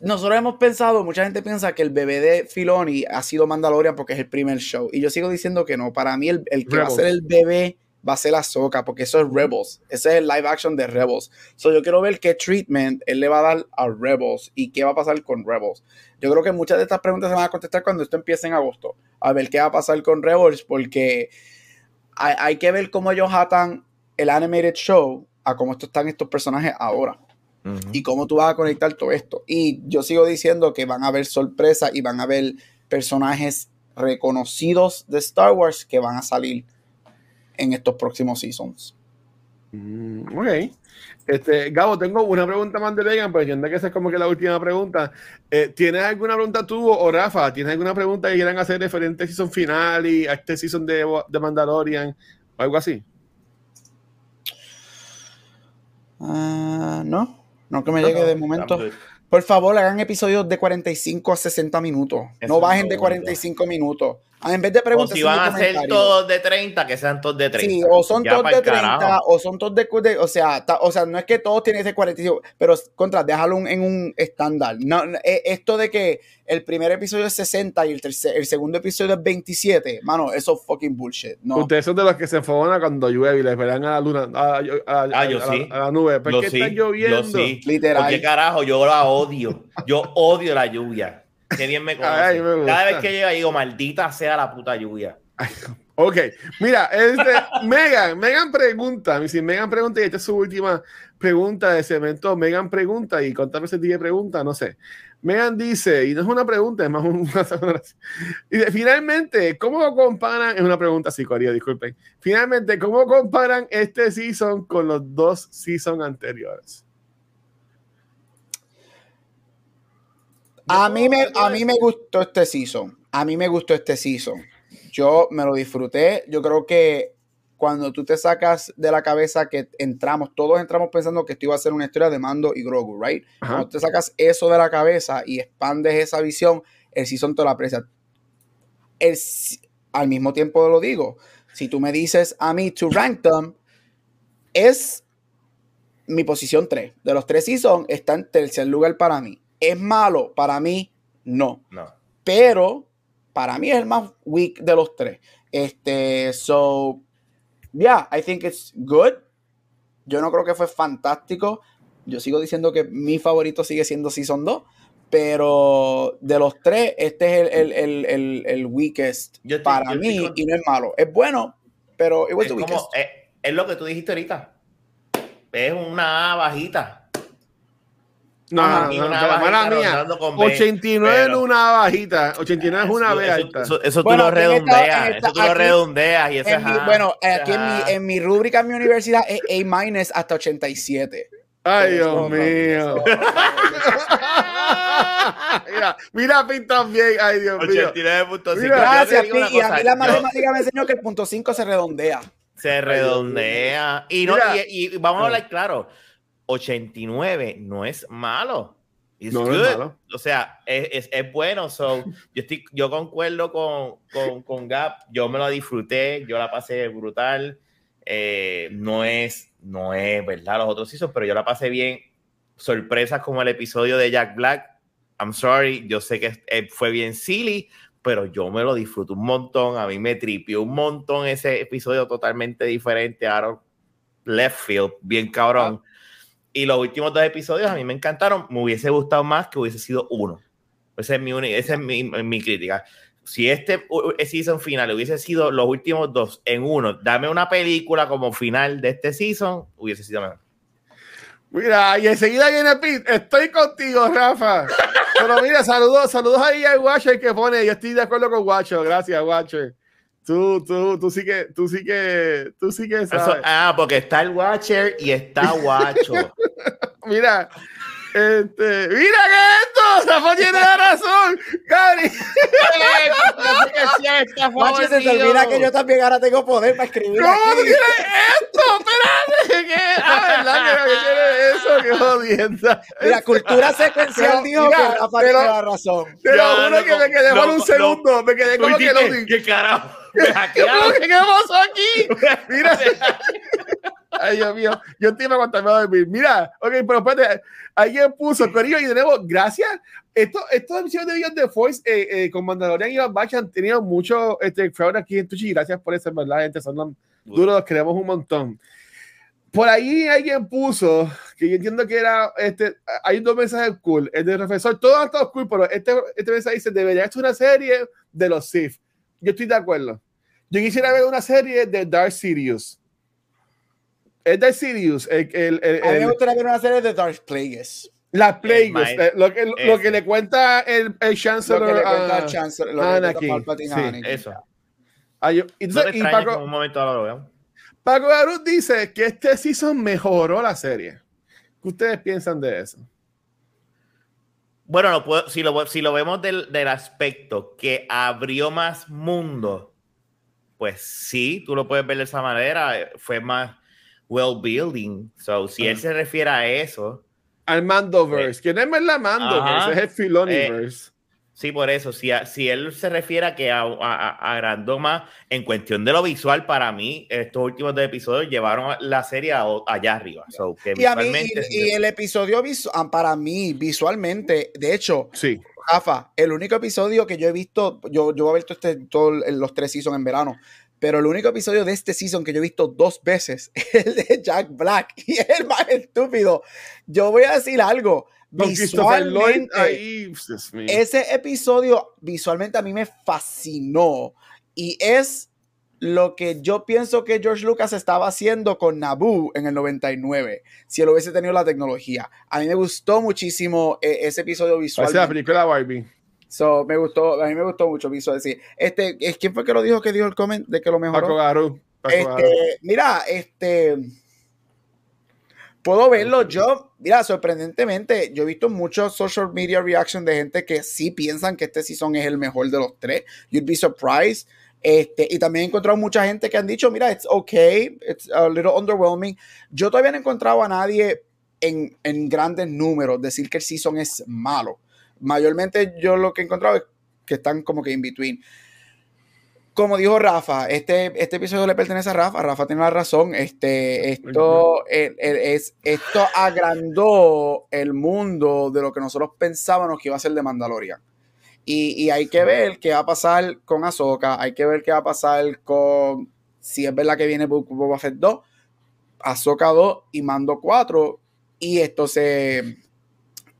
nosotros hemos pensado, mucha gente piensa que el bebé de Filoni ha sido Mandalorian porque es el primer show. Y yo sigo diciendo que no. Para mí el, el que va a ser el bebé va a ser Ahsoka porque eso es Rebels. Ese es el live action de Rebels. So yo quiero ver qué treatment él le va a dar a Rebels y qué va a pasar con Rebels. Yo creo que muchas de estas preguntas se van a contestar cuando esto empiece en agosto. A ver qué va a pasar con Rebels porque hay, hay que ver cómo ellos atan el animated show a cómo están estos personajes ahora y cómo tú vas a conectar todo esto. Y yo sigo diciendo que van a haber sorpresas y van a haber personajes reconocidos de Star Wars que van a salir en estos próximos seasons.
Mm, ok. Este, Gabo, tengo una pregunta más de Vegan, pero entiendo que esa es como que la última pregunta. Eh, ¿Tienes alguna pregunta tú o Rafa? ¿Tienes alguna pregunta que quieran hacer referente a season final y a este season de, de Mandalorian o algo así?
Ah, no, no que me
No,
llegue
no,
de momento. Por favor, hagan episodios de 45 a 60 minutos.
Eso
no bajen de
lo
45 minutos. Ah, En vez de
O
preguntas,
si van a ser todos de 30, que sean todos de 30.
Sí, o son
Ya
todos de 30,
carajo.
o son todos de, de- o sea, ta- o sea, no es que todos tienen ese 45, pero contra, déjalo un- en un estándar. No, no, eh, esto de que el primer episodio es 60 y el, tercer, el segundo episodio es 27, mano, eso es fucking bullshit. No.
Ustedes son de los que se enfogan cuando llueve y le esperan a la luna, a, a- a-
Ah, yo
a-
sí.
a la nube. ¿Por
Yo
qué
sí,
está lloviendo?
yo sí.
Literal.
Porque carajo, yo la odio. Yo odio la lluvia. Qué bien me conoce.
Ay, me.
Cada vez que llega digo, maldita sea la puta lluvia.
Ok, mira, este, Megan, Megan pregunta, si Megan pregunta, y esta es su última pregunta de cemento, Megan pregunta, y cuántas veces dije pregunta, no sé. Megan dice, y no es una pregunta, es más una... Dice, finalmente, ¿cómo comparan? Es una pregunta así, Corea, disculpen. Finalmente, ¿cómo comparan este season con los dos seasons anteriores?
A mí, me, a mí me gustó este season. A mí me gustó este season. Yo me lo disfruté. Yo creo que cuando tú te sacas de la cabeza que entramos, todos entramos pensando que esto iba a ser una historia de Mando y Grogu, ¿right?
Ajá.
Cuando te sacas eso de la cabeza y expandes esa visión, el season te lo aprecia. El al mismo tiempo lo digo. Si tú me dices a mí to rank them, es mi posición 3. De los tres seasons, está en tercer lugar para mí. ¿Es malo? Para mí, no.
No.
Pero para mí es el más weak de los tres. Este, so, yeah, I think it's good. Yo no creo que fue fantástico. Yo sigo diciendo que mi favorito sigue siendo Season 2. Pero de los tres, este es el, el, el, el, weakest
Yo
para
estoy
mí y no es malo. Es bueno, pero it was
Es,
the
como,
weakest.
es, es lo que tú dijiste ahorita. Es una bajita.
No,
Ajá,
no, no,
una
pero,
bajita
mala mía.
rondando con B,
89
pero-
es una bajita, 89 es una B
eso,
alta.
Eso, eso tú
Bueno,
lo redondeas. eso tú lo redondeas y ese
En mi-
ajá,
bueno,
ese
aquí en mi, en mi rúbrica en mi universidad es A- hasta 87.
Ay, Dios
no,
mío. mira, mira, pintan bien. Ay, Dios mío.
89.5.
Mira,
Gracias,
Yo te digo una
Pi, y a mí la matemática me enseñó que el punto 5 se redondea.
Se redondea. Y, no, y vamos a hablar claro. 89 no es malo. It's
No, no es
good.
malo.
O sea, es, es, es bueno. So, yo, estoy, yo concuerdo con, con, con Gap. Yo me lo disfruté. Yo la pasé brutal. Eh, no es, no es verdad los otros seasons, pero yo la pasé bien. Sorpresas como el episodio de Jack Black. I'm sorry. Yo sé que eh, fue bien silly, pero yo me lo disfruto un montón. A mí me tripió un montón ese episodio totalmente diferente. Of left field, bien cabrón. Y los últimos dos episodios a mí me encantaron. Me hubiese gustado más que hubiese sido uno. Esa es mi, uni- esa es mi, mi crítica. Si este season final hubiese sido los últimos dos en uno, dame una película como final de este season, hubiese sido mejor.
Mira, y enseguida viene Pete. Estoy contigo, Rafa. Pero mira, saludos, saludos ahí al Watcher que pone. Yo estoy de acuerdo con Watcher. Gracias, Watcher. Tú, tú, tú sí que, tú sí que, tú sí que
Eso-
sabes.
ah, porque está el Watcher y está Guacho.
Mira, este, mira que esto, Rafa tiene la razón, Gary.
Macho, se te olvida que yo también ahora tengo poder para escribir
¿Cómo
aquí.
tiene esto? Espérate, ¿qué? Ah, ¿verdad que, que tiene eso? Qué jodienda.
Mira, cultura secuencial dijo que Rafa tiene la razón.
Te lo juro que me quedé por un segundo, me quedé como que lo
¿Qué, ¿Qué carajo? Me
¿Qué. ¿Qué pasó aquí? Mira. Ay, Dios mío. Yo estoy para contarme a dormir. Mira, ok, pero espérate. Alguien puso, Corillo, y de nuevo, gracias. Esto, estos emisiones de Beyond the Force eh, eh, con Mandalorian y Batch han tenido mucho este, crowd aquí en Twitch y gracias por eso, en verdad, gente. Son los duros, los queremos un montón. Por ahí alguien puso, que yo entiendo que era, este, hay dos mensajes cool. El del profesor, todos han estado cool, pero este, este mensaje dice, debería ser una serie de los Sith. Yo estoy de acuerdo. Yo quisiera ver una serie de Dark Sirius. Es Dark Sirius, el, el, el-
A mí me gustaría ver una serie de Dark Plagueis.
la Plagueis, eh, lo, que, lo que le cuenta el, el
Lo
Chancellor
que le cuenta
a-
al Chancellor. Lo que le cuenta
Anakin, sí.
Eso.
a yo-
No
entonces, y Paco,
un momento ahora lo vean.
Paco Garut dice que este season mejoró la serie. ¿Qué ustedes piensan de eso?
Bueno, lo puedo- si, lo, si lo vemos del, del aspecto que abrió más mundo, pues sí, tú lo puedes ver de esa manera. eh, Fue más well building. So, si él se refiere a eso,
al Mandoverse, que no es la Mandoverse, es el Filoniverse.
Sí, por eso, si, a- si él se refiere a que a- a- a- agrandó más en cuestión de lo visual, para mí, estos últimos dos episodios llevaron la serie a- allá arriba. So, que
Y, a mí,
visualmente-
y, y el episodio visu- ah, para mí, visualmente, de hecho,
sí.
Rafa, el único episodio que yo he visto, yo, yo he visto este, todos los tres seasons en verano, pero el único episodio de este season que yo he visto dos veces es el de Jack Black y es el más estúpido. Yo voy a decir algo. Visualmente,
ahí.
Ese episodio visualmente a mí me fascinó y es lo que yo pienso que George Lucas estaba haciendo con Naboo en el 99, si él hubiese tenido la tecnología. A mí me gustó muchísimo eh, ese episodio visual.
película Barbie.
So, me gustó, a mí me gustó mucho visual. Sí. Este, es- ¿Quién fue que lo dijo que dijo el comment de que lo
Paco
mejoró?
Paco Garú.
Este, mira, este. Puedo verlo yo. Mira, sorprendentemente, yo he visto muchos social media reaction de gente que sí piensan que este season es el mejor de los tres. You'd be surprised. Este, y también he encontrado mucha gente que han dicho, mira, it's okay, it's a little underwhelming. Yo todavía no he encontrado a nadie en, en grandes números decir que el season es malo. Mayormente yo lo que he encontrado es que están como que in between como dijo Rafa, este, este episodio le pertenece a Rafa. Rafa tiene la razón. Este, esto, el- el- es, esto agrandó el mundo de lo que nosotros pensábamos que iba a ser de Mandalorian. Y, y hay que ver qué va a pasar con Ahsoka. Hay que ver qué va a pasar con. Si es verdad que viene Boba Fett 2, Ahsoka 2 y Mando 4. Y esto se.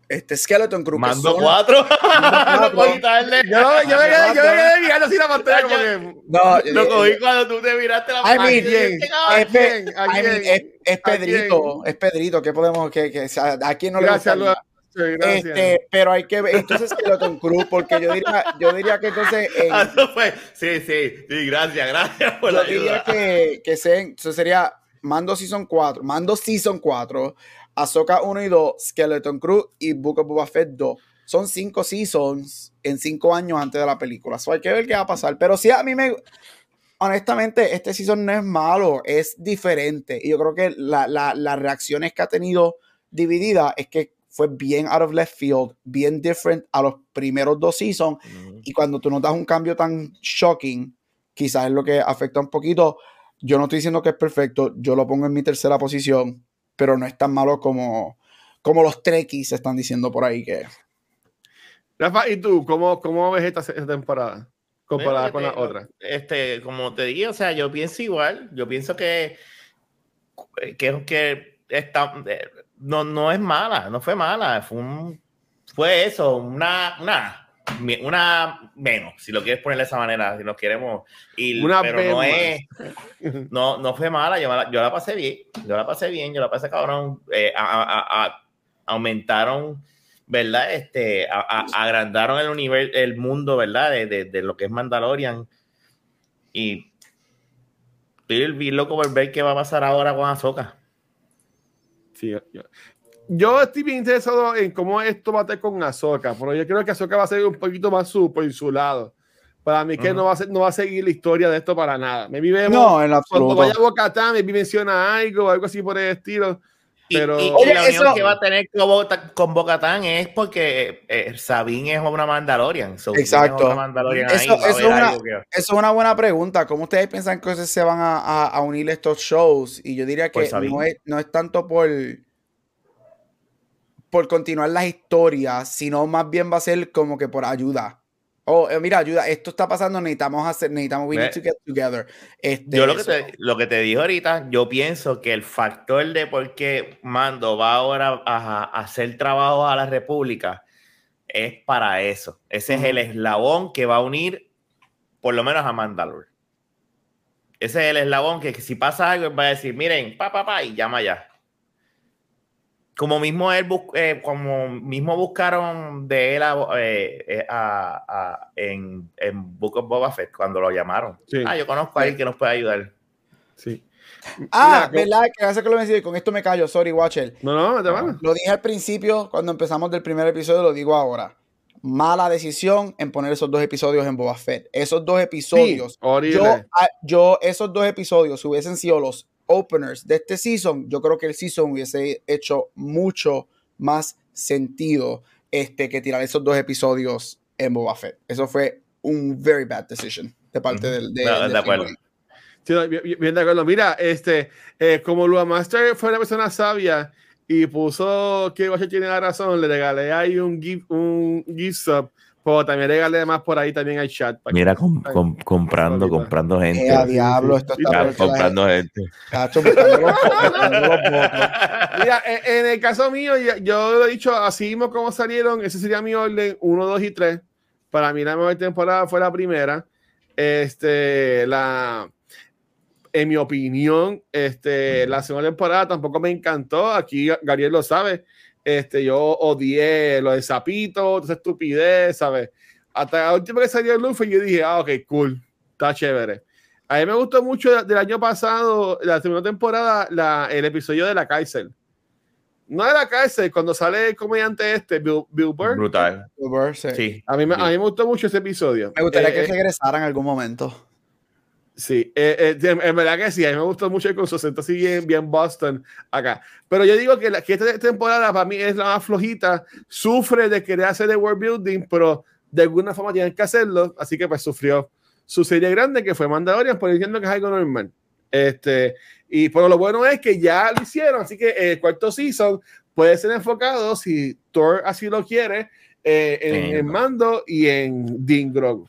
Este Skeleton Crew.
Mando
son-
cuatro. no
cuatro.
puedo quitarle.
Yo, yo, me quedé, yo me quedé mirando así la pantalla como que.
No,
Lo cogí cuando tú te miraste la
I
pantalla.
mean,
y dije,
¿a
es, Pe- I mean, es, es
¿A
Pedrito, es Pedrito, ¿qué podemos, que, que, o sea, a quién no le
Gracias,
gusta? Este, pero hay que ver, entonces Skeleton Crew, porque yo diría, yo diría que entonces, en-
Ah, fue. Sí, sí, sí, gracias, gracias por
yo
la
diría
ayuda.
que, que se- eso sería Mando Season 4, Mando Season 4, Ahsoka 1 y 2, Skeleton Crew y Book of Boba Fett 2. Son cinco seasons en cinco años antes de la película. So hay que ver qué va a pasar. Pero sí, a mí me, honestamente, este season no es malo, es diferente. Y yo creo que la- la- las reacciones que ha tenido dividida es que fue bien out of left field, bien different a los primeros dos seasons. Y cuando tú notas un cambio tan shocking, quizás es lo que afecta un poquito. Yo no estoy diciendo que es perfecto, yo lo pongo en mi tercera posición, pero no es tan malo como, como los trekkies están diciendo por ahí que
Rafa, ¿y tú cómo, cómo ves esta, esta temporada comparada
Mira,
con la otra?
Este, como te dije, o sea, yo pienso igual. Yo pienso que, que, que está, eh, no, no es mala, no fue mala. Fue, un, fue eso, una, una, una menos, si lo quieres poner de esa manera, si nos queremos. Y,
Una
pero no
más.
es, no, no fue mala, yo la, yo la pasé bien, yo la pasé bien, yo la pasé cabrón. Eh, a- a- a- aumentaron, ¿verdad? Este, a- agrandaron el universo, el mundo, ¿verdad? De, de- de lo que es Mandalorian. Y estoy bien loco por ver qué va a pasar ahora con Ahsoka.
Sí, yo, yo- estoy bien interesado en cómo esto va a estar con Ahsoka, pero yo creo que Ahsoka va a ser un poquito más su, por su lado. Para mí que no, va a ser, no va a seguir la historia de esto para nada. Me vemos
no, en
cuando
absoluto.
vaya a Bocatán, me menciona algo, algo así por el estilo.
Y,
Pero-
y- y
Oye,
la unión
eso-
que va a tener con, Bo- con Bo-Katan es porque eh, Sabine es una Mandalorian. So,
Exacto.
Mandalorian
Eso-
ahí,
es una-
algo que-
Eso es una buena pregunta. ¿Cómo ustedes piensan que se van a, a- a unir estos shows? Y yo diría que
Sabine.
no es, no es tanto por, por continuar las historias, sino más bien va a ser como que por ayuda. Oh, eh, mira, ayuda, esto está pasando, necesitamos hacer, necesitamos, we need to get together. Este,
Yo lo que, te, lo que te dije ahorita, yo pienso que el factor de por qué Mando va ahora a, a hacer trabajo a la República es para eso. Ese es el eslabón que va a unir por lo menos a Mandalore. Ese es el eslabón que, que si pasa algo, él va a decir, miren, pa, pa, pa, y llama ya. Como mismo él bus- eh, como mismo buscaron de él a, eh, eh, a- a- en, en Book of Boba Fett cuando lo llamaron.
Sí.
Ah, yo conozco a alguien que nos puede ayudar.
Sí.
Ah,
Mira,
¿verdad? Que hace que lo mencioné, con esto me callo, sorry, Watcher.
No, no, te van.
Lo dije al principio, cuando empezamos del primer episodio, lo digo ahora. Mala decisión en poner esos dos episodios en Boba Fett. Esos dos episodios.
Sí, horrible.
yo, esos dos episodios, si hubiesen sido los openers de este season, yo creo que el season hubiese hecho mucho más sentido este, que tirar esos dos episodios en Boba Fett. Eso fue un very bad decision de parte del de,
No, de acuerdo.
Sí, bien, bien de acuerdo. Mira, este, eh, como Lua Master fue una persona sabia y puso que Guacho tiene la razón, le regalé ahí un gift, un gift sub, pero también regalé más por ahí también al chat. para que-
Mira, com- com- comprando, comprando gente.
Eh, a diablo, esto está
Ya,
comprando gente.
Mira, en, en el caso mío, yo, yo lo he dicho así mismo como salieron, ese sería mi orden 1, 2 y 3. Para mí la mejor temporada fue la primera. Este, la, en mi opinión, este, la segunda temporada tampoco me encantó. Aquí Gabriel lo sabe. Este, yo odié lo de Zapito, esa estupidez, ¿sabes? Hasta la última que salió el Luffy, yo dije, ah, ok, cool, está chévere. A mí me gustó mucho del año pasado, la segunda temporada, la, el episodio de la cárcel. No de la cárcel, cuando sale el comediante este, Bill, Bill Burr.
Brutal.
Uber, sí.
Sí.
A mí, me, a mí me gustó mucho ese episodio.
Me gustaría
Eh,
que
eh,
regresara en algún momento.
Sí, eh, eh, en, verdad que sí, a mí me gustó mucho con su acento así bien, bien Boston acá. Pero yo digo que, la, que esta temporada para mí es la más flojita, sufre de querer hacer el world building, pero de alguna forma tienen que hacerlo, así que pues sufrió su serie grande que fue Mandalorian, por diciendo que es algo normal. Este, y pero lo bueno es que ya lo hicieron, así que el cuarto season puede ser enfocado, si Thor así lo quiere, eh, en, en Mando y en Dean Grogu.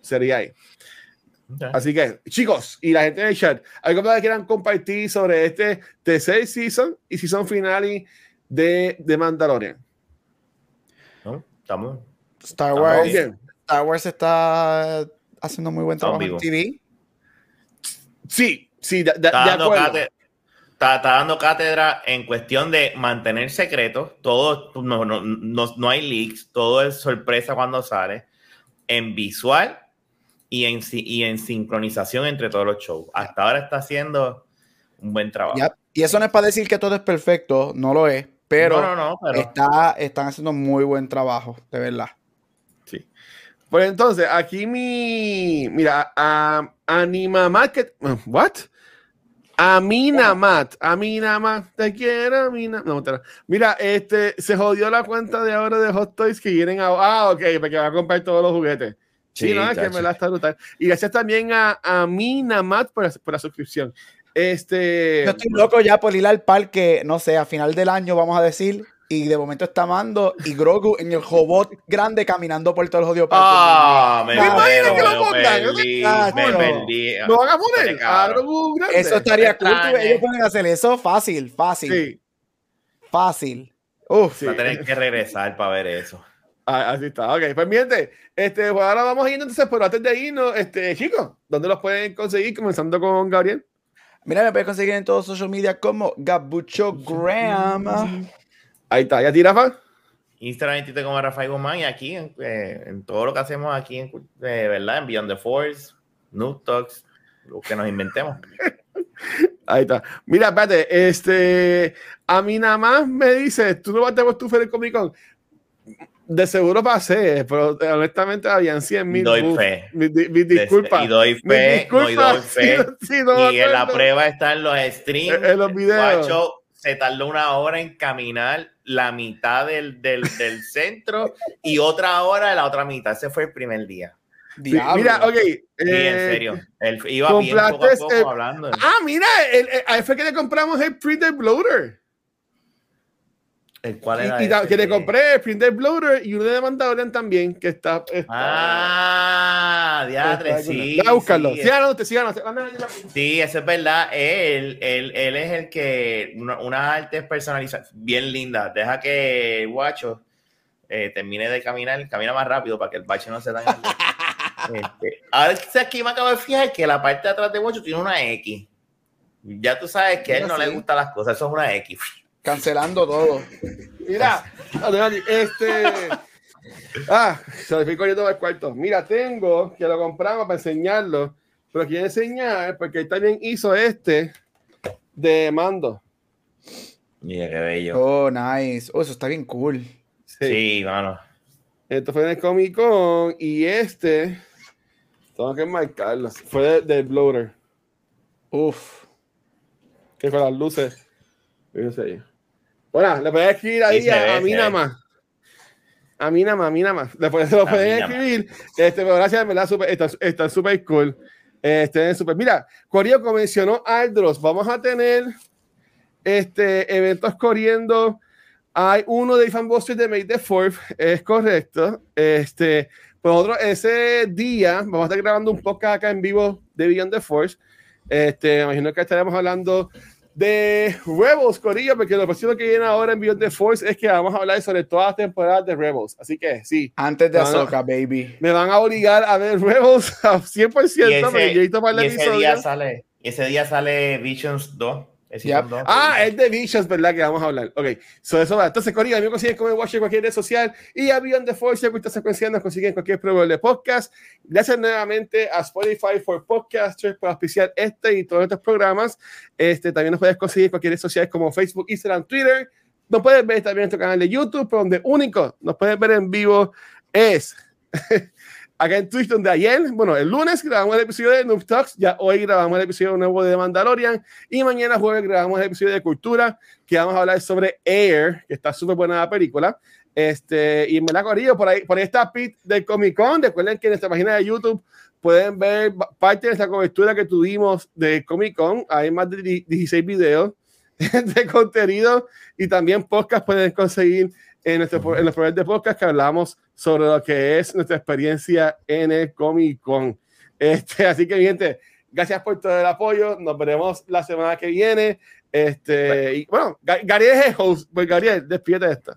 Sería ahí. Así que, chicos, y la gente en el chat, ¿algo más que quieran compartir sobre este tercer season y season finale de, de Mandalorian?
¿No? Estamos.
Star
Estamos
Wars,
bien.
Star Wars está haciendo muy buen
Estamos
trabajo en. TV.
Sí, sí, de, de-
Está
de
dando, cátedra, está, está dando cátedra en cuestión de mantener secretos. Todo, no, no, no, no hay leaks. Todo es sorpresa cuando sale. En visual y en, y en sincronización entre todos los shows. Hasta ahora está haciendo un buen trabajo.
Yep. Y eso no es para decir que todo es perfecto, no lo es, pero,
no, no, no, pero
Está, están haciendo muy buen trabajo, de verdad.
Sí. Pues entonces, aquí mi. Mira, a, Anima Market. ¿What? Aminamat, Aminamat, te quiero, Amina. No, mentira. Mira, este se jodió la cuenta de ahora de Hot Toys que vienen a. Ah, ok, porque va a comprar todos los juguetes. Sí,
Sí,
no, es que me la está brutal. Y gracias también a, a Minamat por, la- por la suscripción. Este.
Yo estoy loco ya por ir al parque, no sé, a final del año, vamos a decir, y de momento está Mando y Grogu en el robot grande caminando por todo el jodido parque.
Ah, me,
¿Te imaginas
me-
que lo pongan?
perdí,
Ah,
me
no.
perdí.
¿Lo van a poner? A Grogu grande.
Eso estaría cool. Ellos pueden hacer eso fácil, fácil,
Sí,
fácil. Uf,
sí.
Va a tener que regresar para ver eso.
Ah, así está. Ok, pues miente. Este, pues ahora vamos a ir entonces, pero antes de irnos, este, chicos, ¿dónde los pueden conseguir? Comenzando con Gabriel.
Mira, me puedes conseguir en todos social media como Gabucho Graham.
Ahí está, ¿ya tira, Rafa?
Instagram y Twitter como Rafael Guzmán y aquí en, eh, en todo lo que hacemos aquí en, eh, ¿verdad? en Beyond the Force, Noob Talks, lo que nos inventemos.
Ahí está. Mira, espérate, este, a mí nada más me dice, tú no vas a tener tu Comic Con. De seguro pasé, pero eh, honestamente habían 100 mil.
Doy fe.
Mi, mi disculpa.
Y doy
Mi
fe, no, y doy
disculpa.
fe.
Sí, sí, no me
y en la prueba están los streams.
En- en los videos.
Guacho se tardó una hora en caminar la mitad del, del, del centro y otra hora de la otra mitad. Ese fue el primer día.
Sí,
Diablo.
mira, ok.
Sí, en
eh,
serio. Él iba bien poco a poco
eh,
hablando.
Ah, mira, el, el- ahí fue que le compramos el printer bloater.
¿El cuál era
Y, y
ese?
que le compré el printer bloater y uno de Mandalorian también, que está. está
Ah, diadre, sí.
Deja buscarlo.
sí,
Síganos, te síganos.
Sí, eso es verdad. Él, él, él es el que una, una arte personalizada bien linda. Deja que el guacho eh, termine de caminar, camina más rápido para que el bache no se dañe. este, ahora aquí me acabo de fijar que la parte de atrás de guacho tiene una X. Ya tú sabes que a él no le
sí.
gustan las cosas, eso es una X.
Cancelando todo.
Mira, este. Ah, se lo fui corriendo al cuarto. Mira, tengo que lo compramos para enseñarlo, pero quiero enseñar porque él también hizo este de mando.
Mira qué bello.
Oh, nice. Oh, eso está bien cool.
Sí, mano.
Esto fue en el Comic Con y este, tengo que marcarlo, fue de- bloater,
Uf.
que con las luces. Fíjense ahí. Bueno, le puedes escribir ahí
Sí,
a,
ve,
a mí nada
ve.
más. A mí nada más, a mí nada más. Después se lo pueden escribir. Este, pero gracias, en verdad, super, están, están súper cool. Este, super. Mira, Corio, mencionó Aldros, vamos a tener este, eventos corriendo. Hay uno de Fanbusters de May the 4th, es correcto. Este, pues otro, ese día vamos a estar grabando un podcast acá en vivo de Beyond the Force. Este, imagino que estaremos hablando de Rebels, Corillo, porque lo próximo que viene ahora en Beyond the Force es que vamos a hablar sobre todas las temporadas de Rebels. Así que sí,
Antes de. Ahsoka, baby.
me van a obligar a ver Rebels a 100%,
Y
porque yo he
ese, y ese día sale, y ese día sale Visions 2. El
Yep.
season 2.
Ah, es de Visions, ¿verdad? Que vamos a hablar. Ok, so eso va. Entonces, Corillo, a mí me consiguen como Watch en cualquier red social y a Beyond the Force, y a esta secuencia nos consiguen en cualquier proveedor de podcast. Gracias nuevamente a Spotify for Podcasters por auspiciar este y todos estos programas. Este, también nos puedes conseguir en cualquier red social como Facebook, Instagram, Twitter. Nos puedes ver también en nuestro canal de YouTube, pero donde único nos puedes ver en vivo es acá en Twitch, donde ayer, bueno, el lunes grabamos el episodio de Noob Talks, ya hoy grabamos el episodio nuevo de Mandalorian y mañana jueves grabamos el episodio de Cultura, que vamos a hablar sobre Air, que está súper buena la película. Este, y me la corrido por ahí, por ahí está Pete del Comic Con. Recuerden que en nuestra página de YouTube pueden ver parte de esta cobertura que tuvimos de Comic Con. Hay más de di- 16 videos de contenido y también podcast pueden conseguir en, nuestro, en los programas de podcast que hablamos sobre lo que es nuestra experiencia en el Comic Con. Este, así que, gente, gracias por todo el apoyo. Nos veremos la semana que viene. Este, y bueno, Ga- Gabriel es el host. Pues, Gabriel, despídete de esto.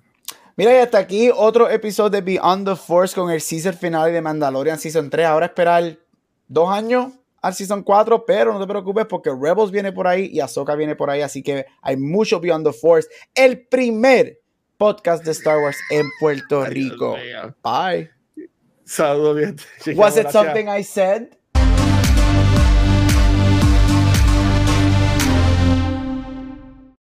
Mira, y hasta aquí otro episodio de Beyond the Force con el season final de Mandalorian Season 3. Ahora esperar dos años al Season 4, pero no te preocupes porque Rebels viene por ahí y Ahsoka viene por ahí, así que hay mucho Beyond the Force. El primer podcast de Star Wars en Puerto Rico. Bye.
Saludos, bien.
Was it something I said?